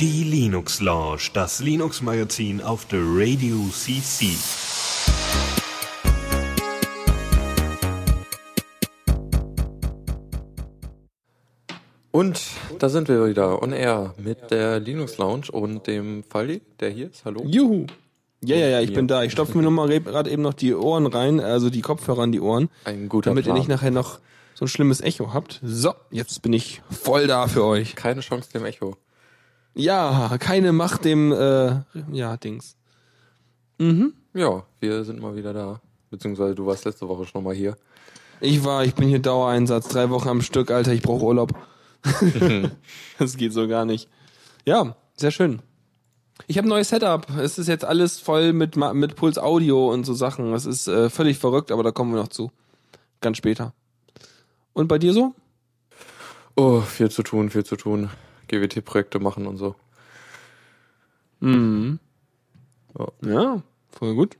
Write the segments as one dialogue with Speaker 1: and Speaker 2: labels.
Speaker 1: Die Linux Lounge, das Linux Magazin auf der Radio CC.
Speaker 2: Und da sind wir wieder on air mit der Linux Lounge und dem Falli, der hier ist. Hallo.
Speaker 3: Juhu. Ja, ja, ja, ich bin da. Ich stopfe mir nur mal gerade eben noch die Ohren rein, also die Kopfhörer an die Ohren,
Speaker 2: Ein guter
Speaker 3: damit
Speaker 2: Plan.
Speaker 3: ihr nicht nachher noch so ein schlimmes Echo habt. So, jetzt bin ich voll da für euch.
Speaker 2: Keine Chance dem Echo.
Speaker 3: Ja, keine Macht dem, äh, ja, Dings.
Speaker 2: Ja, wir sind mal wieder da. Beziehungsweise du warst letzte Woche schon mal hier.
Speaker 3: Ich war, ich bin hier Dauereinsatz, drei Wochen am Stück, Alter, ich brauche Urlaub. das geht so gar nicht. Ja, sehr schön. Ich habe ein neues Setup. Es ist jetzt alles voll mit, mit Puls Audio und so Sachen. Das ist äh, völlig verrückt, aber da kommen wir noch zu. Ganz später. Und bei dir so?
Speaker 2: Oh, viel zu tun, viel zu tun. GWT-Projekte machen und so.
Speaker 3: Mhm.
Speaker 2: Ja.
Speaker 3: Ja, voll gut.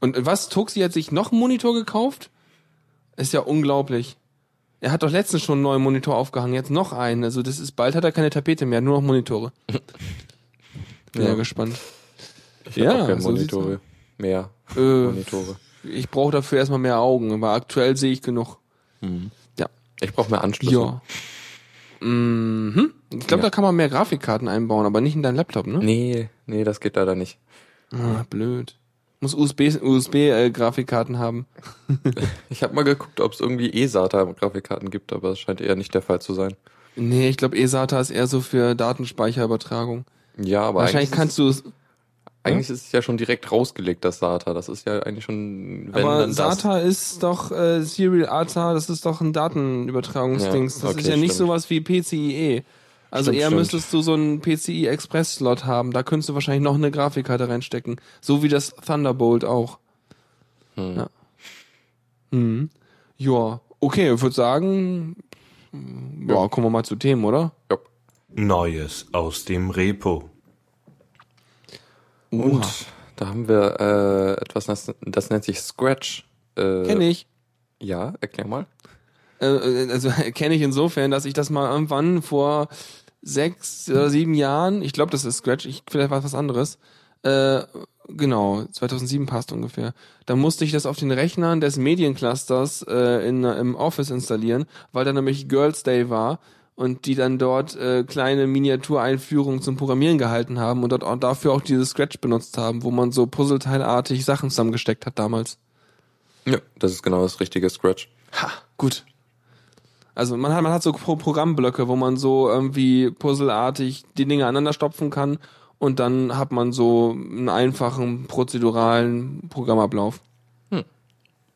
Speaker 3: Und was, Tuxi hat sich noch einen Monitor gekauft? Ist ja unglaublich. Er hat doch letztens schon einen neuen Monitor aufgehangen, jetzt noch einen. Also das ist, bald hat er keine Tapete mehr, nur noch Monitore. Bin ja,
Speaker 2: Ja.
Speaker 3: gespannt.
Speaker 2: Ich
Speaker 3: Ja,
Speaker 2: auch keine
Speaker 3: so
Speaker 2: Monitore. Mehr
Speaker 3: Äh,
Speaker 2: Monitore.
Speaker 3: ich brauche dafür erstmal mehr Augen, aber aktuell sehe ich genug. Ja.
Speaker 2: Ich brauche mehr Anschlüsse.
Speaker 3: Ja. Mhm. Ich glaube,
Speaker 2: Ja.
Speaker 3: da kann man mehr Grafikkarten einbauen, aber nicht in deinen Laptop, ne?
Speaker 2: Nee, nee, das geht leider nicht.
Speaker 3: Ah, blöd. Muss USB, USB äh, Grafikkarten haben.
Speaker 2: Ich habe mal geguckt, ob es irgendwie eSATA-Grafikkarten gibt, aber das scheint eher nicht der Fall zu sein.
Speaker 3: Nee, ich glaube, eSATA ist eher so für Datenspeicherübertragung.
Speaker 2: Ja, aber
Speaker 3: Wahrscheinlich kannst du es.
Speaker 2: Eigentlich ist es ja schon direkt rausgelegt, das SATA. Das ist ja eigentlich schon, wenn
Speaker 3: Aber
Speaker 2: dann das.
Speaker 3: SATA ist doch äh, Serial ATA, das ist doch ein Datenübertragungsdings.
Speaker 2: Ja,
Speaker 3: das
Speaker 2: okay,
Speaker 3: ist ja nicht
Speaker 2: stimmt.
Speaker 3: sowas wie PCIe. Also
Speaker 2: Stimmt,
Speaker 3: eher
Speaker 2: stimmt.
Speaker 3: müsstest du so einen PCI Express Slot haben. Da könntest du wahrscheinlich noch eine Grafikkarte reinstecken. So wie das Thunderbolt auch.
Speaker 2: Hm.
Speaker 3: Ja. Mhm. Ja, okay, ich würde sagen, ja, kommen wir mal zu Themen, oder?
Speaker 2: Ja.
Speaker 1: Neues aus dem Repo.
Speaker 2: Und da haben wir äh, etwas, das, das nennt sich Scratch. Äh,
Speaker 3: Kenn ich.
Speaker 2: Ja, erklär mal.
Speaker 3: Äh, äh, also kenne ich insofern, dass ich das mal irgendwann vor sechs oder sieben Jahren, ich glaube, das ist Scratch, ich vielleicht war es was anderes, äh, genau, 2007 passt ungefähr. Da musste ich das auf den Rechnern des Medienclusters äh, in, im Office installieren, weil da nämlich Girls Day war und die dann dort äh, kleine Miniatureinführungen zum Programmieren gehalten haben und dort auch dafür auch dieses Scratch benutzt haben, wo man so puzzleteilartig Sachen zusammengesteckt hat damals.
Speaker 2: Ja, das ist genau das richtige Scratch.
Speaker 3: Ha, gut. Also man hat, man hat so Pro Programmblöcke, wo man so irgendwie puzzelartig die Dinge aneinander stopfen kann und dann hat man so einen einfachen prozeduralen Programmablauf.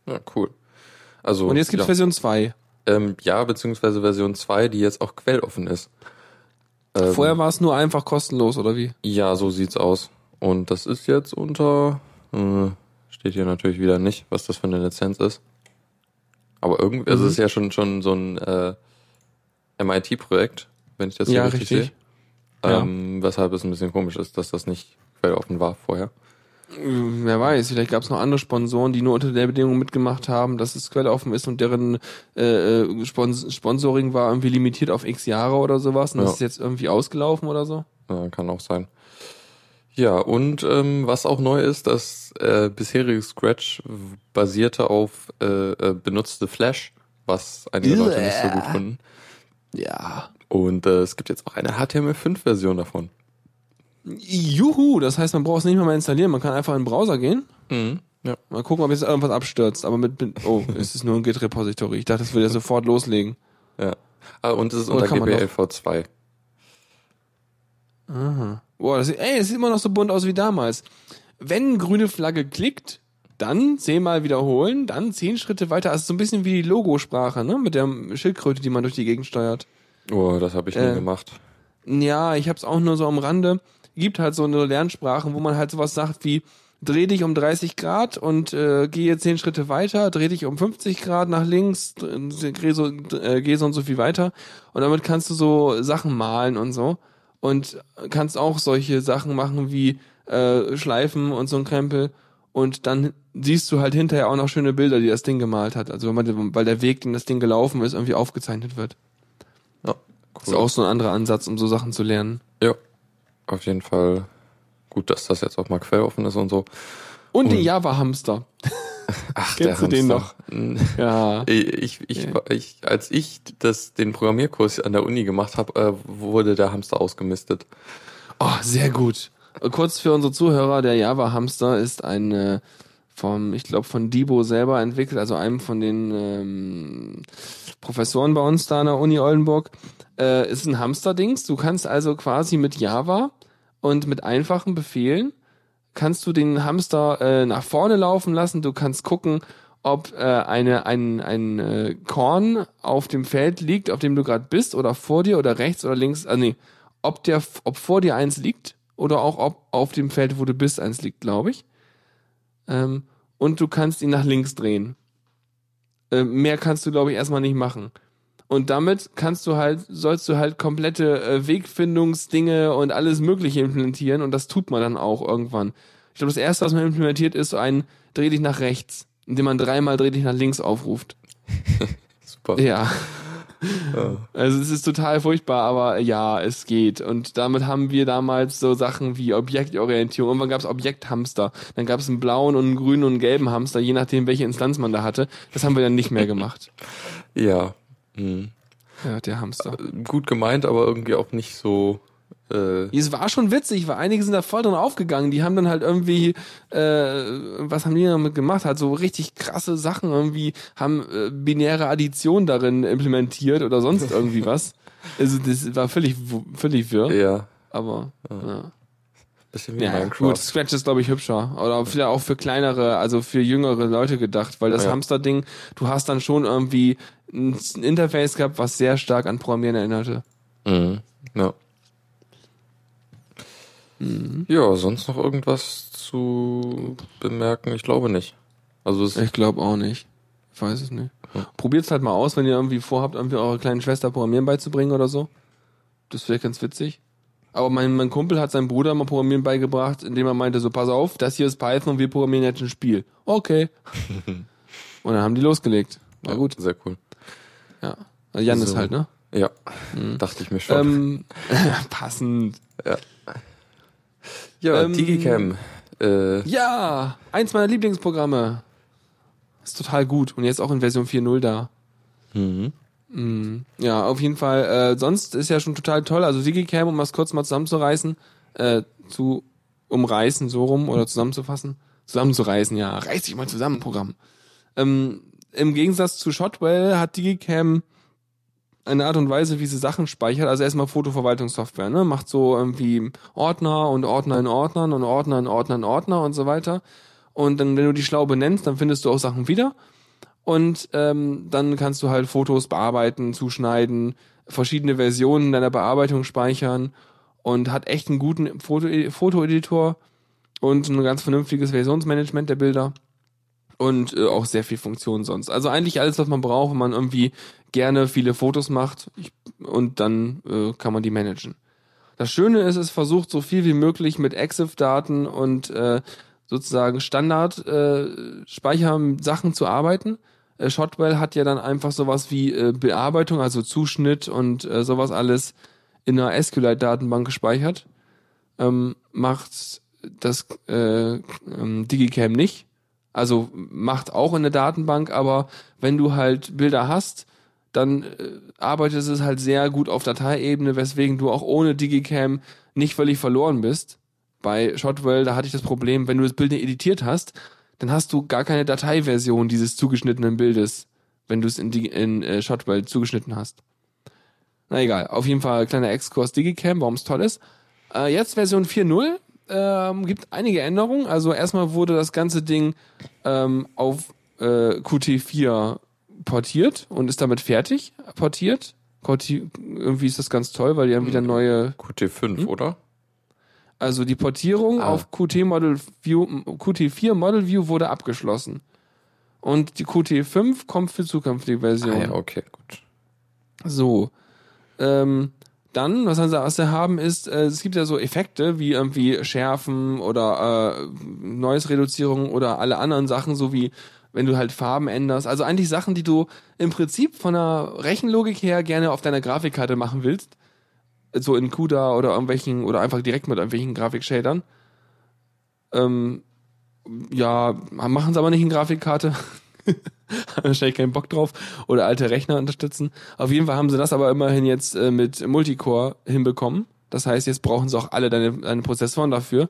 Speaker 2: Ja, cool. Also,
Speaker 3: Und jetzt gibt's
Speaker 2: ja.
Speaker 3: Version 2.
Speaker 2: Ähm, ja, beziehungsweise Version 2, die jetzt auch quelloffen ist. Ähm,
Speaker 3: Vorher war es nur einfach kostenlos, oder wie?
Speaker 2: Ja, so sieht's aus. Und das ist jetzt unter, äh, steht hier natürlich wieder nicht, was das für eine Lizenz ist. Aber irgendwie, also
Speaker 3: Mhm.
Speaker 2: es ist ja schon, schon so ein äh, MIT-Projekt, wenn ich das
Speaker 3: Ja,
Speaker 2: richtig,
Speaker 3: richtig.
Speaker 2: sehe.
Speaker 3: Ja.
Speaker 2: Ähm, weshalb es ein bisschen komisch ist, dass das nicht quelloffen war vorher.
Speaker 3: Äh, Wer weiß, vielleicht gab es noch andere Sponsoren, die nur unter der Bedingung mitgemacht haben, dass es quelloffen ist und deren äh, äh, Spons Sponsoring war irgendwie limitiert auf x Jahre oder sowas und
Speaker 2: Ja.
Speaker 3: das ist jetzt irgendwie ausgelaufen oder so.
Speaker 2: Ja, kann auch sein. Ja, und ähm, was auch neu ist, das äh, bisherige Scratch basierte auf äh, äh, benutzte Flash, was einige Leute nicht so gut finden.
Speaker 3: Ja.
Speaker 2: Und äh, es gibt jetzt auch eine HTML5-Version davon.
Speaker 3: Juhu, das heißt, man braucht es nicht mehr, mal installieren, man kann einfach in den Browser gehen.
Speaker 2: Mhm. Ja.
Speaker 3: Mal gucken, ob jetzt irgendwas abstürzt. Aber mit, mit oh, es ist nur ein Git-Repository. Ich dachte, das würde ja sofort loslegen.
Speaker 2: ja. Ah, und es ist
Speaker 3: Oder
Speaker 2: unter
Speaker 3: kann man noch?
Speaker 2: GPLv2.
Speaker 3: Boah, das, sieht- ey, es sieht immer noch so bunt aus wie damals. Wenn grüne Flagge klickt, dann zehnmal wiederholen, dann zehn Schritte weiter. Also so ein bisschen wie die Logosprache, ne? Mit der Schildkröte, die man durch die Gegend steuert.
Speaker 2: Oh, das habe ich nie
Speaker 3: Äh.
Speaker 2: gemacht.
Speaker 3: Ja, ich hab's auch nur so am Rande. Gibt halt so eine Lernsprachen, wo man halt sowas sagt wie dreh dich um 30 Grad und äh, gehe zehn Schritte weiter, dreh dich um 50 Grad nach links, dr- geh so, äh, geh so und so viel weiter. Und damit kannst du so Sachen malen und so. Und kannst auch solche Sachen machen wie äh, Schleifen und so ein Krempel. Und dann siehst du halt hinterher auch noch schöne Bilder, die das Ding gemalt hat. Also wenn man, weil der Weg, den das Ding gelaufen ist, irgendwie aufgezeichnet wird. Ist auch so ein anderer Ansatz, um so Sachen zu lernen.
Speaker 2: Ja, auf jeden Fall gut, dass das jetzt auch mal quelloffen ist und so.
Speaker 3: Und die Java-Hamster.
Speaker 2: Ach,
Speaker 3: Kennst du den noch? Ja.
Speaker 2: Ich, ich, ich, als ich das, den Programmierkurs an der Uni gemacht habe, äh, wurde der Hamster ausgemistet.
Speaker 3: Oh, sehr gut. Kurz für unsere Zuhörer, der Java Hamster ist ein äh, vom, ich glaube, von Debo selber entwickelt, also einem von den ähm, Professoren bei uns da an der Uni Oldenburg. Äh, ist ein Hamster-Dings. Du kannst also quasi mit Java und mit einfachen Befehlen kannst du den Hamster äh, nach vorne laufen lassen. Du kannst gucken, ob äh, eine, ein, ein äh, Korn auf dem Feld liegt, auf dem du gerade bist, oder vor dir oder rechts oder links. Also nee, ob der, ob vor dir eins liegt oder auch ob auf dem Feld, wo du bist, eins liegt, glaube ich. Ähm, und du kannst ihn nach links drehen. Äh, mehr kannst du, glaube ich, erstmal nicht machen. Und damit kannst du halt, sollst du halt komplette äh, Wegfindungsdinge und alles Mögliche implementieren und das tut man dann auch irgendwann. Ich glaube, das erste, was man implementiert, ist so ein Dreh dich nach rechts, indem man dreimal Dreh dich nach links aufruft.
Speaker 2: Super.
Speaker 3: Ja.
Speaker 2: Ja.
Speaker 3: Also es ist total furchtbar, aber ja, es geht. Und damit haben wir damals so Sachen wie Objektorientierung. Irgendwann gab es Objekthamster. Dann gab es einen blauen und einen grünen und einen gelben Hamster, je nachdem, welche Instanz man da hatte. Das haben wir dann nicht mehr gemacht.
Speaker 2: Ja. Mhm.
Speaker 3: Ja, der Hamster.
Speaker 2: Gut gemeint, aber irgendwie auch nicht so. Äh,
Speaker 3: Es war schon witzig, weil einige sind da voll drin aufgegangen. Die haben dann halt irgendwie, äh, was haben die damit gemacht? Halt so richtig krasse Sachen irgendwie, haben äh, binäre Addition darin implementiert oder sonst irgendwie was. Also das war völlig, völlig wirr.
Speaker 2: ja.
Speaker 3: Aber ja.
Speaker 2: Bisschen wie
Speaker 3: Ja,
Speaker 2: Minecraft.
Speaker 3: gut, Scratch ist, glaube ich, hübscher. Oder vielleicht auch für kleinere, also für jüngere Leute gedacht, weil das
Speaker 2: Ja.
Speaker 3: Hamster-Ding, du hast dann schon irgendwie ein Interface gehabt, was sehr stark an Programmieren erinnerte.
Speaker 2: Mhm. Ja.
Speaker 3: Mhm.
Speaker 2: Ja, sonst noch irgendwas zu bemerken? Ich glaube nicht. Also es,
Speaker 3: Ich glaube auch nicht. Ich weiß es nicht.
Speaker 2: Ja.
Speaker 3: Probiert's halt mal aus, wenn ihr irgendwie vorhabt, irgendwie eurer kleinen Schwester Programmieren beizubringen oder so. Das wäre ganz witzig. Aber mein, mein Kumpel hat seinem Bruder mal Programmieren beigebracht, indem er meinte, so pass auf, das hier ist Python und wir programmieren jetzt ein Spiel. Okay. und dann haben die losgelegt. War gut.
Speaker 2: Sehr cool.
Speaker 3: Ja. Also Jan ist
Speaker 2: So.
Speaker 3: halt, ne?
Speaker 2: Ja, dachte ich mir schon.
Speaker 3: Ähm, passend.
Speaker 2: ja,
Speaker 3: ähm,
Speaker 2: Digicam. Äh,
Speaker 3: Ja, eins meiner Lieblingsprogramme. Ist total gut. Und jetzt auch in Version 4.0 da.
Speaker 2: mhm.
Speaker 3: Mm, Ja, auf jeden Fall. Äh, sonst ist ja schon total toll. Also Digicam, um das kurz mal zusammenzureißen, äh, zu umreißen, so rum, oder zusammenzufassen. Zusammenzureißen, ja. Reiß dich mal zusammen, Programm. Ähm, Im Gegensatz zu Shotwell hat Digicam eine Art und Weise, wie sie Sachen speichert. Also erstmal Fotoverwaltungssoftware, ne? Macht so irgendwie Ordner und Ordner in Ordnern und Ordner in Ordner in Ordner und so weiter. Und dann, wenn du die schlau benennst, dann findest du auch Sachen wieder. Und ähm, dann kannst du halt Fotos bearbeiten, zuschneiden, verschiedene Versionen deiner Bearbeitung speichern und hat echt einen guten Foto Fotoeditor und ein ganz vernünftiges Versionsmanagement der Bilder und äh, auch sehr viel Funktion sonst. Also eigentlich alles, was man braucht, wenn man irgendwie gerne viele Fotos macht ich, und dann äh, kann man die managen. Das Schöne ist, es versucht so viel wie möglich mit EXIF-Daten und äh, sozusagen Standard-Speichersachen zu arbeiten. Äh, Shotwell hat ja dann einfach sowas wie äh, Bearbeitung, also Zuschnitt und äh, sowas alles in einer SQLite-Datenbank gespeichert. Ähm, macht das äh, ähm, Digicam nicht. Also macht auch in der Datenbank, aber wenn du halt Bilder hast, dann äh, arbeitet es halt sehr gut auf Dateiebene, weswegen du auch ohne Digicam nicht völlig verloren bist. Bei Shotwell, da hatte ich das Problem, wenn du das Bild nicht editiert hast, dann hast du gar keine Dateiversion dieses zugeschnittenen Bildes, wenn du es in, in äh, Shotwell zugeschnitten hast. Na egal, auf jeden Fall kleiner Exkurs Digicam, warum es toll ist. Äh, jetzt Version 4.0 ähm, gibt einige Änderungen. Also erstmal wurde das ganze Ding ähm, auf äh, Qt4 portiert und ist damit fertig portiert. Qt, irgendwie ist das ganz toll, weil die haben wieder neue
Speaker 2: Qt5, oder?
Speaker 3: Also die Portierung
Speaker 2: Ah.
Speaker 3: auf Qt Model View, Qt4 Model View wurde abgeschlossen. Und die Qt5 kommt für zukünftige
Speaker 2: Ah,
Speaker 3: Versionen.
Speaker 2: ja, okay, gut.
Speaker 3: So. Ähm, dann, was sie, was sie haben, ist, äh, es gibt ja so Effekte wie irgendwie Schärfen oder äh, Noise-Reduzierung oder alle anderen Sachen, so wie wenn du halt Farben änderst. Also eigentlich Sachen, die du im Prinzip von der Rechenlogik her gerne auf deiner Grafikkarte machen willst. So in CUDA oder irgendwelchen, oder einfach direkt mit irgendwelchen Grafikshadern. Ähm, ja, machen sie aber nicht in Grafikkarte. haben wahrscheinlich keinen Bock drauf. Oder alte Rechner unterstützen. Auf jeden Fall haben sie das aber immerhin jetzt äh, mit Multicore hinbekommen. Das heißt, jetzt brauchen sie auch alle deine, deine Prozessoren dafür.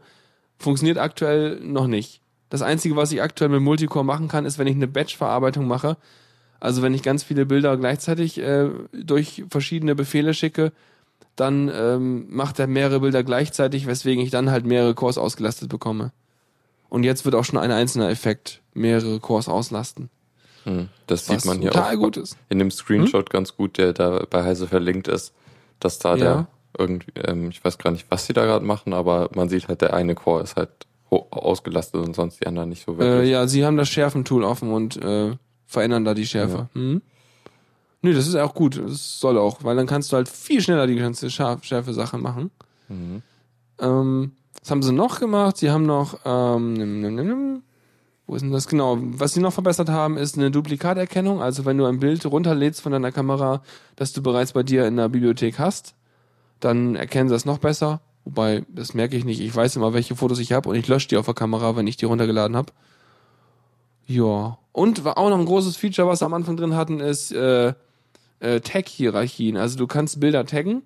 Speaker 3: Funktioniert aktuell noch nicht. Das Einzige, was ich aktuell mit Multicore machen kann, ist, wenn ich eine Batch-Verarbeitung mache. Also wenn ich ganz viele Bilder gleichzeitig äh, durch verschiedene Befehle schicke, dann ähm, macht er mehrere Bilder gleichzeitig, weswegen ich dann halt mehrere Cores ausgelastet bekomme. Und jetzt wird auch schon ein einzelner Effekt mehrere Cores auslasten.
Speaker 2: Hm. Das sieht man hier
Speaker 3: total
Speaker 2: auch
Speaker 3: gut ist.
Speaker 2: in dem Screenshot ganz gut, der da bei Heise verlinkt ist, dass da
Speaker 3: Ja.
Speaker 2: der irgendwie, ähm, ich weiß gar nicht, was sie da gerade machen, aber man sieht halt, der eine Core ist halt ausgelastet und sonst die anderen nicht so
Speaker 3: Äh,
Speaker 2: wirklich.
Speaker 3: ja, sie haben das Schärfentool offen und äh, verändern da die Schärfe. Hm? Nö, das ist auch gut. Das soll auch, weil dann kannst du halt viel schneller die ganze Schärf Schärfe-Sache machen.
Speaker 2: Mhm.
Speaker 3: Ähm, was haben sie noch gemacht? Sie haben noch, ähm, nimm, nimm, nimm, nimm. wo ist denn das genau? Was sie noch verbessert haben, ist eine Duplikaterkennung. Also wenn du ein Bild runterlädst von deiner Kamera, das du bereits bei dir in der Bibliothek hast, dann erkennen sie das noch besser. Wobei, das merke ich nicht. Ich weiß immer, welche Fotos ich habe und ich lösche die auf der Kamera, wenn ich die runtergeladen habe. Ja. Und war auch noch ein großes Feature, was sie am Anfang drin hatten, ist äh, äh, Tag-Hierarchien. Also du kannst Bilder taggen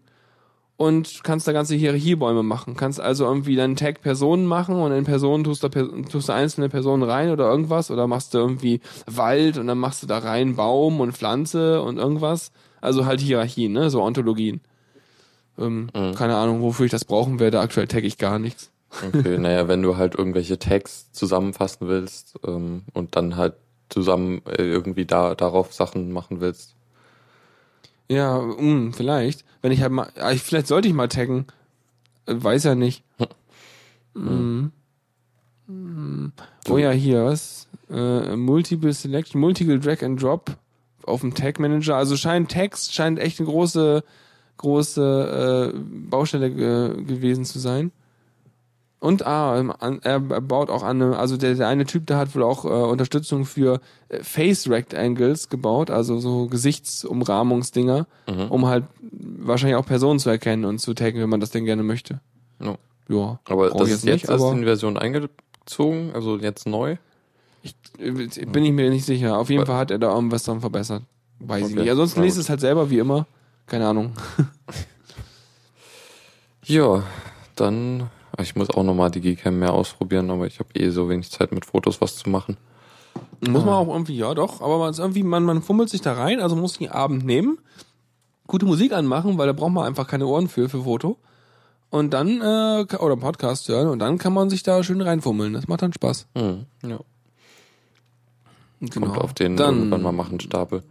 Speaker 3: und kannst da ganze Hierarchiebäume machen. Kannst also irgendwie dann Tag Personen machen und in Personen tust du, tust du einzelne Personen rein oder irgendwas oder machst du irgendwie Wald und dann machst du da rein Baum und Pflanze und irgendwas. Also halt Hierarchien, ne? So Ontologien. Ähm, Keine Ahnung, wofür ich das brauchen werde. Aktuell tag ich gar nichts.
Speaker 2: Okay, naja, wenn du halt irgendwelche Tags zusammenfassen willst ähm, und dann halt zusammen äh, irgendwie da darauf Sachen machen willst.
Speaker 3: Ja, mh, vielleicht. Wenn ich halt mal, ah, ich, vielleicht sollte ich mal taggen. Äh, Weiß ja nicht. Mhm. Mhm. Oh ja, hier, was? Äh, Multiple Selection, Multiple Drag and Drop auf dem Tag Manager. Also scheint Text, scheint echt eine große, große äh, Baustelle ge gewesen zu sein. Und ah, ähm, er baut auch an, eine- also der, der eine Typ, der hat wohl auch äh, Unterstützung für äh, Face Rectangles gebaut, also so Gesichtsumrahmungsdinger,
Speaker 2: Mhm.
Speaker 3: um halt wahrscheinlich auch Personen zu erkennen und zu taggen, wenn man das denn gerne möchte.
Speaker 2: Ja.
Speaker 3: Ja,
Speaker 2: Aber das
Speaker 3: ich
Speaker 2: ist jetzt erst
Speaker 3: aber
Speaker 2: in Version eingezogen, also jetzt neu.
Speaker 3: äh, bin ich mir nicht sicher. Auf jeden
Speaker 2: Weil-
Speaker 3: Fall hat er da irgendwas dran verbessert. Weiß ich
Speaker 2: Okay.
Speaker 3: nicht. Ansonsten
Speaker 2: gut.
Speaker 3: es halt selber wie immer. Keine Ahnung.
Speaker 2: Ja, dann, ich muss auch nochmal die Gcam mehr ausprobieren, aber ich habe eh so wenig Zeit mit Fotos was zu machen.
Speaker 3: Muss man auch irgendwie, ja doch, aber man ist irgendwie, man, man fummelt sich da rein, also muss den Abend nehmen, gute Musik anmachen, weil da braucht man einfach keine Ohren für, für Foto. Und dann, äh, oder Podcast hören, und dann kann man sich da schön reinfummeln. Das macht dann Spaß.
Speaker 2: Hm, ja.
Speaker 3: Genau.
Speaker 2: Kommt auf den
Speaker 3: dann,
Speaker 2: irgendwann mal machen Stapel.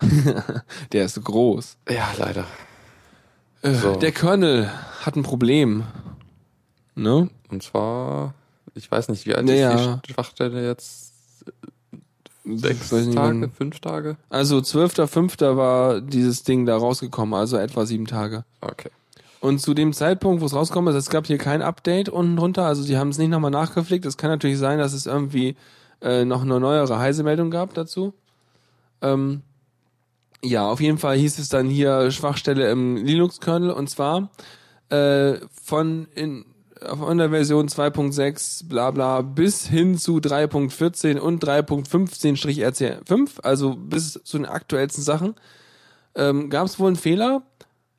Speaker 3: Der ist groß.
Speaker 2: Ja, leider.
Speaker 3: Äh,
Speaker 2: So.
Speaker 3: Der Kernel hat ein Problem. Ne?
Speaker 2: Und zwar, ich weiß nicht, wie alt
Speaker 3: Naja.
Speaker 2: ist die Schwachstelle jetzt? Sechs
Speaker 3: Weiß nicht,
Speaker 2: Tage,
Speaker 3: wann-
Speaker 2: fünf Tage?
Speaker 3: Also 12.05. war dieses Ding da rausgekommen, also etwa sieben Tage.
Speaker 2: Okay.
Speaker 3: Und zu dem Zeitpunkt, wo es rauskommt, ist, es gab hier kein Update unten drunter, also die haben es nicht nochmal nachgepflegt. Es kann natürlich sein, dass es irgendwie äh, noch eine neuere Heise-Meldung gab dazu. Ähm, ja, auf jeden Fall hieß es dann hier Schwachstelle im Linux-Kernel und zwar äh, von in von der Version 2.6 bla bla bis hin zu 3.14 und 3.15-RC5, also bis zu den aktuellsten Sachen, ähm, gab es wohl einen Fehler,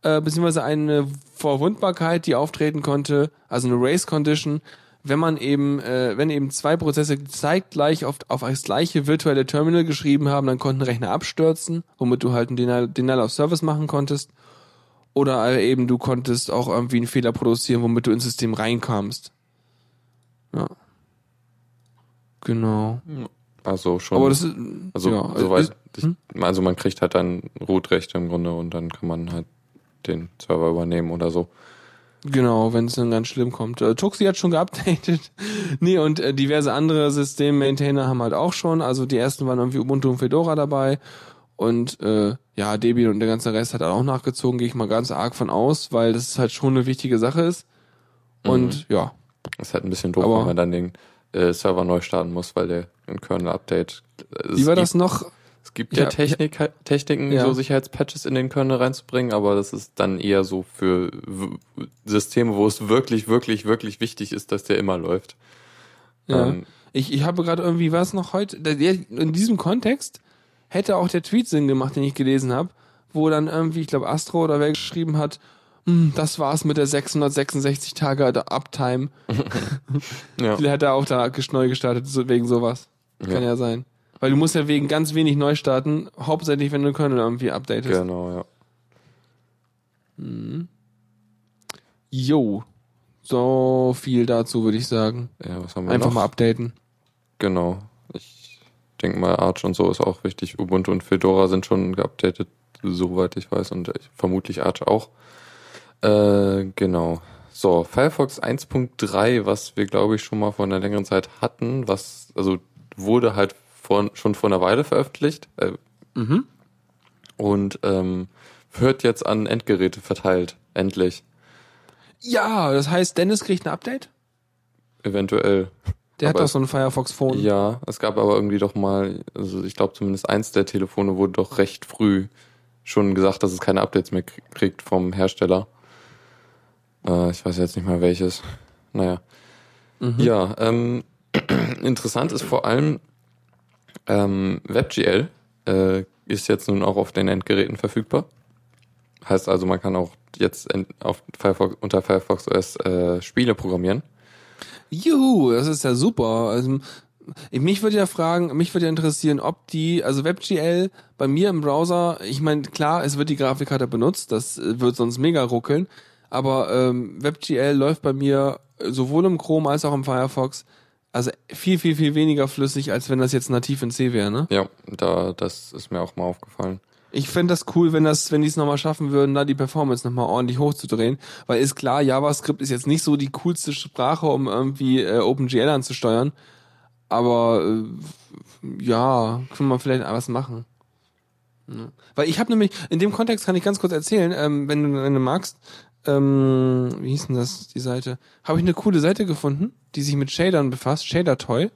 Speaker 3: äh, beziehungsweise eine Verwundbarkeit, die auftreten konnte, also eine Race Condition, wenn man eben, äh, wenn eben zwei Prozesse zeitgleich auf, auf das gleiche virtuelle Terminal geschrieben haben, dann konnten Rechner abstürzen, womit du halt einen Denial, Denial of Service machen konntest. Oder eben du konntest auch irgendwie einen Fehler produzieren, womit du ins System reinkamst. Ja. Genau.
Speaker 2: Also schon.
Speaker 3: Aber das ist,
Speaker 2: also
Speaker 3: ja,
Speaker 2: soweit. ich, also man kriegt halt dann Root-Rechte im Grunde und dann kann man halt den Server übernehmen oder so.
Speaker 3: Genau, wenn es dann ganz schlimm kommt. Äh, Tuxi hat schon geupdatet. nee, und äh, diverse andere System-Maintainer haben halt auch schon. Also die ersten waren irgendwie Ubuntu und Fedora dabei. Und äh, ja, Debian und der ganze Rest hat auch nachgezogen, gehe ich mal ganz arg von aus, weil das halt schon eine wichtige Sache ist. Und ja,
Speaker 2: Ist halt ein bisschen doof,
Speaker 3: Aber-
Speaker 2: wenn man dann den äh, Server neu starten muss, weil der ein Kernel-Update.
Speaker 3: Wie war das noch?
Speaker 2: Es gibt ja,
Speaker 3: Ja,
Speaker 2: Technik, Techniken,
Speaker 3: Ja.
Speaker 2: so Sicherheitspatches in den Kernel reinzubringen, aber das ist dann eher so für Systeme, wo es wirklich, wirklich, wirklich wichtig ist, dass der immer läuft.
Speaker 3: Ja.
Speaker 2: Ähm,
Speaker 3: Ich, ich habe gerade irgendwie, was noch heute, in diesem Kontext hätte auch der Tweet Sinn gemacht, den ich gelesen habe, wo dann irgendwie, ich glaube Astro oder wer geschrieben hat, "Hm, das war's mit der 666 Tage Uptime.
Speaker 2: ja.
Speaker 3: Vielleicht hat er auch da neu gestartet, wegen sowas. Kann
Speaker 2: Ja.
Speaker 3: sein. Weil du musst ja wegen ganz wenig neu starten, hauptsächlich wenn du Kernel irgendwie updatest.
Speaker 2: Genau, ja.
Speaker 3: Jo. So viel dazu, würde ich sagen.
Speaker 2: Ja, was haben wir
Speaker 3: Einfach
Speaker 2: noch?
Speaker 3: mal updaten.
Speaker 2: Genau. Ich denke mal, Arch und so ist auch wichtig. Ubuntu und Fedora sind schon geupdatet, soweit ich weiß, und ich, vermutlich Arch auch. Äh, genau. So, Firefox 1.3, was wir glaube ich schon mal vor einer längeren Zeit hatten, was, also wurde halt vor, schon vor einer Weile veröffentlicht äh,
Speaker 3: Mhm.
Speaker 2: und ähm, wird jetzt an Endgeräte verteilt. Endlich.
Speaker 3: Ja, das heißt, Dennis kriegt ein Update?
Speaker 2: Eventuell.
Speaker 3: Der
Speaker 2: Aber
Speaker 3: hat doch so ein Firefox-Phone.
Speaker 2: Ja, es gab aber irgendwie doch mal, also ich glaube zumindest eins der Telefone wurde doch recht früh schon gesagt, dass es keine Updates mehr krie- kriegt vom Hersteller. Äh, ich weiß jetzt nicht mal welches. Naja. Ja, ähm, interessant ist vor allem, ähm, WebGL äh, ist jetzt nun auch auf den Endgeräten verfügbar. Heißt also, man kann auch jetzt auf Firefox, unter Firefox OS äh, Spiele programmieren.
Speaker 3: Juhu, das ist ja super. Also, ich- mich würde ja fragen, mich würde ja interessieren, ob die, also WebGL bei mir im Browser, ich meine, klar, es wird die Grafikkarte benutzt, das äh, wird sonst mega ruckeln, aber ähm, WebGL läuft bei mir sowohl im Chrome als auch im Firefox, also viel, viel, viel weniger flüssig, als wenn das jetzt nativ in C wäre, ne?
Speaker 2: Ja, da, das ist mir auch mal aufgefallen.
Speaker 3: Ich fände das cool, wenn das, wenn die es nochmal schaffen würden, da die Performance nochmal ordentlich hochzudrehen. Weil ist klar, JavaScript ist jetzt nicht so die coolste Sprache, um irgendwie äh, OpenGL anzusteuern. Aber äh, ja, können wir vielleicht was machen. Ja. Weil ich habe nämlich, in dem Kontext kann ich ganz kurz erzählen, ähm, wenn, du, wenn du magst, ähm, wie hieß denn das, die Seite? Habe ich eine coole Seite gefunden, die sich mit Shadern befasst, Shader Toy.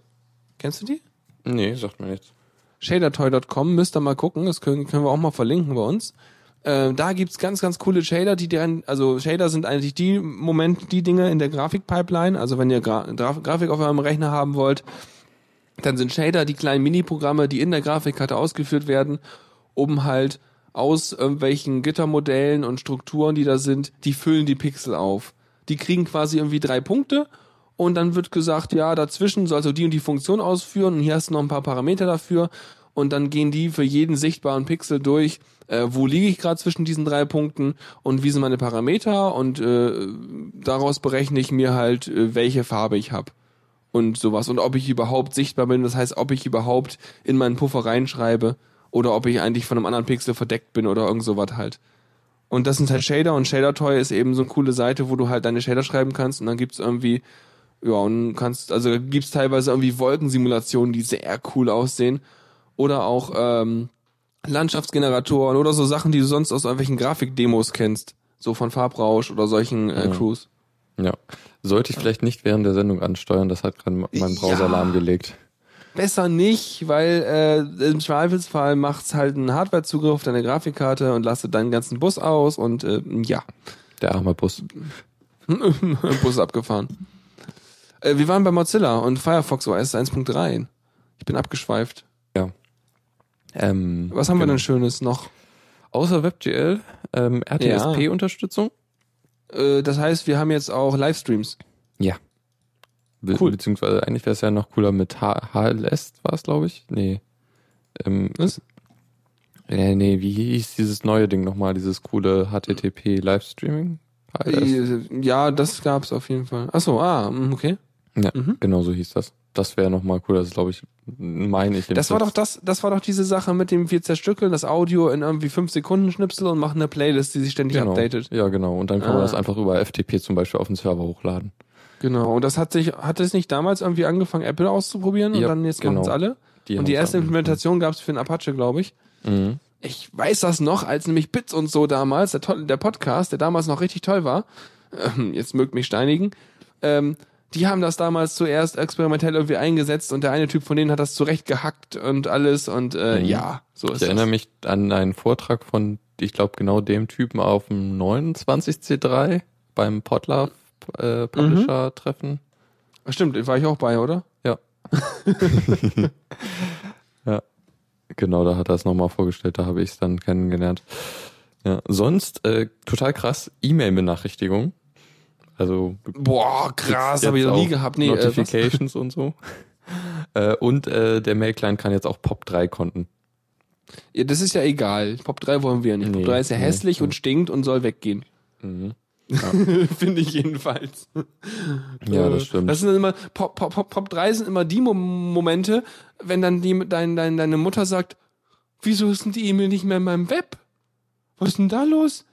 Speaker 3: Kennst du die?
Speaker 2: Nee, sagt mir nichts.
Speaker 3: shadertoy.com, müsst ihr mal gucken, das können, können wir auch mal verlinken bei uns. Äh, da gibt's ganz, ganz coole Shader, die deren, also Shader sind eigentlich die Moment, die Dinge in der Grafikpipeline. Also wenn ihr Gra Gra Grafik auf eurem Rechner haben wollt, dann sind Shader die kleinen Mini-Programme, die in der Grafikkarte ausgeführt werden, um halt aus irgendwelchen Gittermodellen und Strukturen, die da sind, die füllen die Pixel auf. Die kriegen quasi irgendwie drei Punkte und dann wird gesagt, ja, dazwischen sollst du die und die Funktion ausführen und hier hast du noch ein paar Parameter dafür. Und dann gehen die für jeden sichtbaren Pixel durch, äh, wo liege ich gerade zwischen diesen drei Punkten und wie sind meine Parameter. Und äh, daraus berechne ich mir halt, äh, welche Farbe ich habe und sowas. Und ob ich überhaupt sichtbar bin, das heißt, ob ich überhaupt in meinen Puffer reinschreibe oder ob ich eigentlich von einem anderen Pixel verdeckt bin oder irgend sowas halt. Und das sind halt Shader. Und Shader Toy ist eben so eine coole Seite, wo du halt deine Shader schreiben kannst. Und dann gibt's irgendwie, ja, und kannst, also gibt's teilweise irgendwie Wolkensimulationen, die sehr cool aussehen. Oder auch ähm, Landschaftsgeneratoren oder so Sachen, die du sonst aus irgendwelchen Grafikdemos kennst. So von Farbrausch oder solchen äh. Crews.
Speaker 2: Ja. Sollte ich vielleicht nicht während der Sendung ansteuern, das hat gerade mein Browser
Speaker 3: Ja.
Speaker 2: lahmgelegt.
Speaker 3: Besser nicht, weil äh, im Zweifelsfall macht's halt einen Hardwarezugriff auf deine Grafikkarte und lasst deinen ganzen Bus aus und äh, ja,
Speaker 2: Der arme Bus.
Speaker 3: Bus abgefahren. Äh, wir waren bei Mozilla und Firefox OS 1.3. Ich bin abgeschweift.
Speaker 2: Ähm,
Speaker 3: Was haben wir
Speaker 2: genau.
Speaker 3: denn Schönes noch?
Speaker 2: Außer WebGL, ähm, RTSP-Unterstützung?
Speaker 3: Äh, das heißt, wir haben jetzt auch Livestreams.
Speaker 2: Ja. Be
Speaker 3: Cool.
Speaker 2: Beziehungsweise eigentlich wäre es ja noch cooler mit H HLS, war es, glaube ich? Nee. Ähm,
Speaker 3: Was?
Speaker 2: Nee, nee, wie hieß dieses neue Ding nochmal, dieses coole HTTP Livestreaming? HLS?
Speaker 3: Äh, Ja, das gab's auf jeden Fall. Ach so, ah, okay.
Speaker 2: Ja,
Speaker 3: Mhm.
Speaker 2: genau so hieß das. Das wäre nochmal cool, das glaube ich, meine ich.
Speaker 3: Das war doch das, das war doch diese Sache mit dem wir zerstückeln das Audio in irgendwie 5 Sekunden Schnipsel und machen eine Playlist, die sich ständig
Speaker 2: genau.
Speaker 3: updatet.
Speaker 2: Ja, genau. Und dann kann
Speaker 3: Ah.
Speaker 2: man das einfach über FTP zum Beispiel auf den Server hochladen.
Speaker 3: Genau. Und das hat sich, hat es nicht damals irgendwie angefangen, Apple auszuprobieren und
Speaker 2: Ja,
Speaker 3: dann jetzt
Speaker 2: genau.
Speaker 3: machen's alle?
Speaker 2: Die
Speaker 3: und die erste. Implementation gab's für den Apache, glaube ich.
Speaker 2: Mhm.
Speaker 3: Ich weiß das noch, als nämlich Bits und so damals, der, der Podcast, der damals noch richtig toll war, jetzt mögt mich steinigen, ähm, die haben das damals zuerst experimentell irgendwie eingesetzt und der eine Typ von denen hat das zurecht gehackt und alles und äh,
Speaker 2: Mhm.
Speaker 3: ja, so
Speaker 2: Ich
Speaker 3: ist
Speaker 2: erinnere
Speaker 3: das.
Speaker 2: mich an einen Vortrag von, ich glaube, genau dem Typen auf dem 29C3 beim Podlove äh, Publisher-Treffen.
Speaker 3: Stimmt, war ich auch bei, oder?
Speaker 2: Ja. ja. Genau, da hat er es nochmal vorgestellt, da habe ich es dann kennengelernt. Ja. Sonst, äh, total krass, E-Mail-Benachrichtigung. Also
Speaker 3: Boah, krass, habe ich noch nie gehabt. Nee, äh?
Speaker 2: Notifications und so. Äh, und äh, der Mail-Client kann jetzt auch POP3-Konten.
Speaker 3: Ja, das ist ja egal. Pop 3 wollen wir ja nicht.
Speaker 2: Nee,
Speaker 3: Pop 3 ist ja
Speaker 2: nee,
Speaker 3: hässlich
Speaker 2: nee.
Speaker 3: und stinkt und soll weggehen.
Speaker 2: Mhm.
Speaker 3: Finde ich jedenfalls.
Speaker 2: Ja,
Speaker 3: Äh,
Speaker 2: das stimmt.
Speaker 3: Das sind immer, Pop, Pop, Pop, Pop 3 sind immer die Mo Momente, wenn dann die, dein, dein, deine Mutter sagt, wieso ist denn die E-Mail nicht mehr in meinem Web? Was ist denn da los?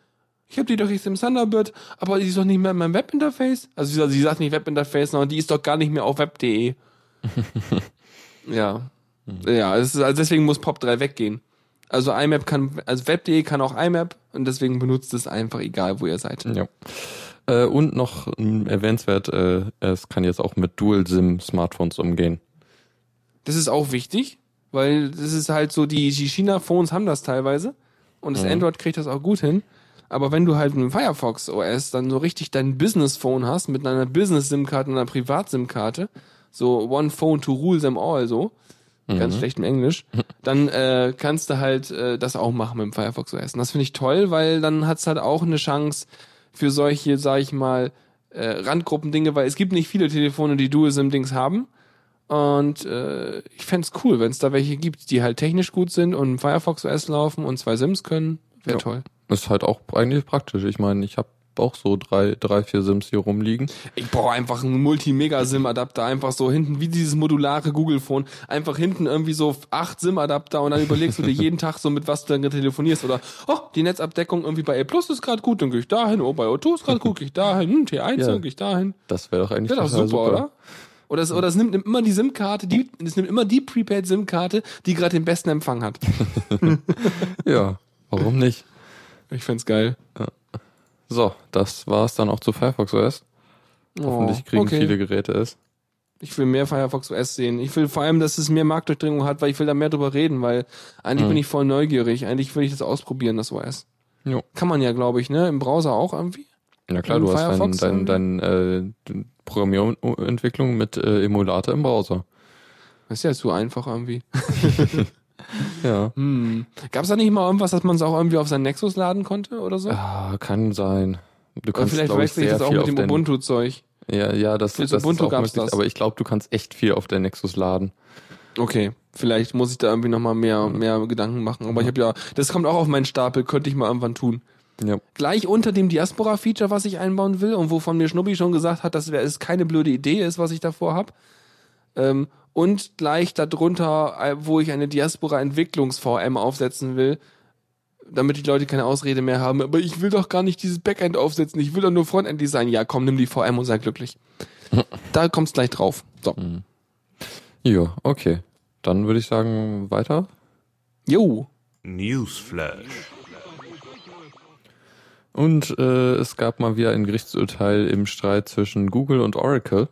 Speaker 3: Ich habe die doch jetzt im Thunderbird, aber die ist doch nicht mehr in meinem Webinterface. Also sie sagt- sie sagt nicht Webinterface, sondern die ist doch gar nicht mehr auf web.de. ja. Ja, ist, also deswegen muss Pop 3 weggehen. Also IMAP kann, also web.de kann auch IMAP und deswegen benutzt es einfach egal, wo ihr seid.
Speaker 2: Ja. Äh, und noch erwähnenswert, äh, es kann jetzt auch mit Dual-SIM-Smartphones umgehen.
Speaker 3: Das ist auch wichtig, weil das ist halt so, die, die China-Phones haben das teilweise und das
Speaker 2: Mhm.
Speaker 3: Android kriegt das auch gut hin. Aber wenn du halt mit dem Firefox OS dann so richtig dein Business-Phone hast, mit einer Business-SIM-Karte und einer Privat-SIM-Karte, so One Phone to rule them all, so, ganz schlecht im Englisch, dann äh, kannst du halt äh, das auch machen mit dem Firefox OS. Und das finde ich toll, weil dann hat's halt auch eine Chance für solche, sag ich mal, äh, Randgruppendinge, weil es gibt nicht viele Telefone, die Dual-SIM-Dings haben. Und äh, ich fänd's cool, wenn es da welche gibt, die halt technisch gut sind und Firefox OS laufen und zwei SIMs können. Wäre
Speaker 2: Ja.
Speaker 3: toll.
Speaker 2: Ist halt auch eigentlich praktisch. Ich meine, ich habe auch so drei, drei, vier Sims hier rumliegen.
Speaker 3: Ich brauche einfach einen Multi-Mega-SIM-Adapter, einfach so hinten, wie dieses modulare Google-Phone, einfach hinten irgendwie so acht SIM-Adapter und dann überlegst du dir jeden Tag so, mit was du dann telefonierst oder, oh, die Netzabdeckung irgendwie bei A Plus ist gerade gut, dann gehe ich dahin, oh, bei O2 ist gerade gut, gehe ich dahin, hm, T1,
Speaker 2: Ja.
Speaker 3: dann gehe ich dahin.
Speaker 2: Das wäre doch eigentlich
Speaker 3: Wäre doch
Speaker 2: total
Speaker 3: super, oder? Oder es, oder es nimmt immer die SIM-Karte, die, es nimmt immer die Prepaid-SIM-Karte, die gerade den besten Empfang hat.
Speaker 2: Ja, warum nicht?
Speaker 3: Ich find's geil.
Speaker 2: So, das war's dann auch zu Firefox OS. Hoffentlich kriegen
Speaker 3: Oh, okay.
Speaker 2: viele Geräte es.
Speaker 3: Ich will mehr Firefox OS sehen. Ich will vor allem, dass es mehr Marktdurchdringung hat, weil ich will da mehr drüber reden, weil eigentlich bin ich voll neugierig. Eigentlich will ich das ausprobieren, das OS.
Speaker 2: Jo.
Speaker 3: Kann man ja, glaube ich, ne? Im Browser auch irgendwie.
Speaker 2: Ja klar,
Speaker 3: Und
Speaker 2: du hast dein,
Speaker 3: Firefox
Speaker 2: dein, dein äh, Programmierentwicklung mit äh, Emulator im Browser.
Speaker 3: Das ist ja zu einfach irgendwie.
Speaker 2: Ja.
Speaker 3: Hm. Gab's da nicht mal irgendwas, dass man es auch irgendwie auf sein Nexus laden konnte oder so?
Speaker 2: Ah, kann sein. Du
Speaker 3: Oder
Speaker 2: kannst,
Speaker 3: vielleicht
Speaker 2: glaube ich,
Speaker 3: das auch mit dem Ubuntu-Zeug.
Speaker 2: Ja, ja, das, das
Speaker 3: so
Speaker 2: ist
Speaker 3: Ubuntu
Speaker 2: auch möglich.
Speaker 3: das.
Speaker 2: Aber ich glaube, du kannst echt viel auf der Nexus laden.
Speaker 3: Okay, vielleicht muss ich da irgendwie nochmal mehr, mehr Gedanken machen. Aber ich habe ja, das kommt auch auf meinen Stapel, könnte ich mal irgendwann tun.
Speaker 2: Ja.
Speaker 3: Gleich unter dem Diaspora-Feature, was ich einbauen will und wovon mir Schnubbi schon gesagt hat, dass es keine blöde Idee ist, was ich davor habe. Ähm, und gleich darunter, äh, wo ich eine Diaspora-Entwicklungs-VM aufsetzen will, damit die Leute keine Ausrede mehr haben. Aber ich will doch gar nicht dieses Backend aufsetzen, ich will doch nur Frontend-Design. Ja, komm, nimm die VM und sei glücklich. da kommt's gleich drauf. So.
Speaker 2: Ja, okay. Dann würde ich sagen, weiter.
Speaker 3: Jo.
Speaker 1: Newsflash.
Speaker 2: Und äh, es gab mal wieder ein Gerichtsurteil im Streit zwischen Google und Oracle.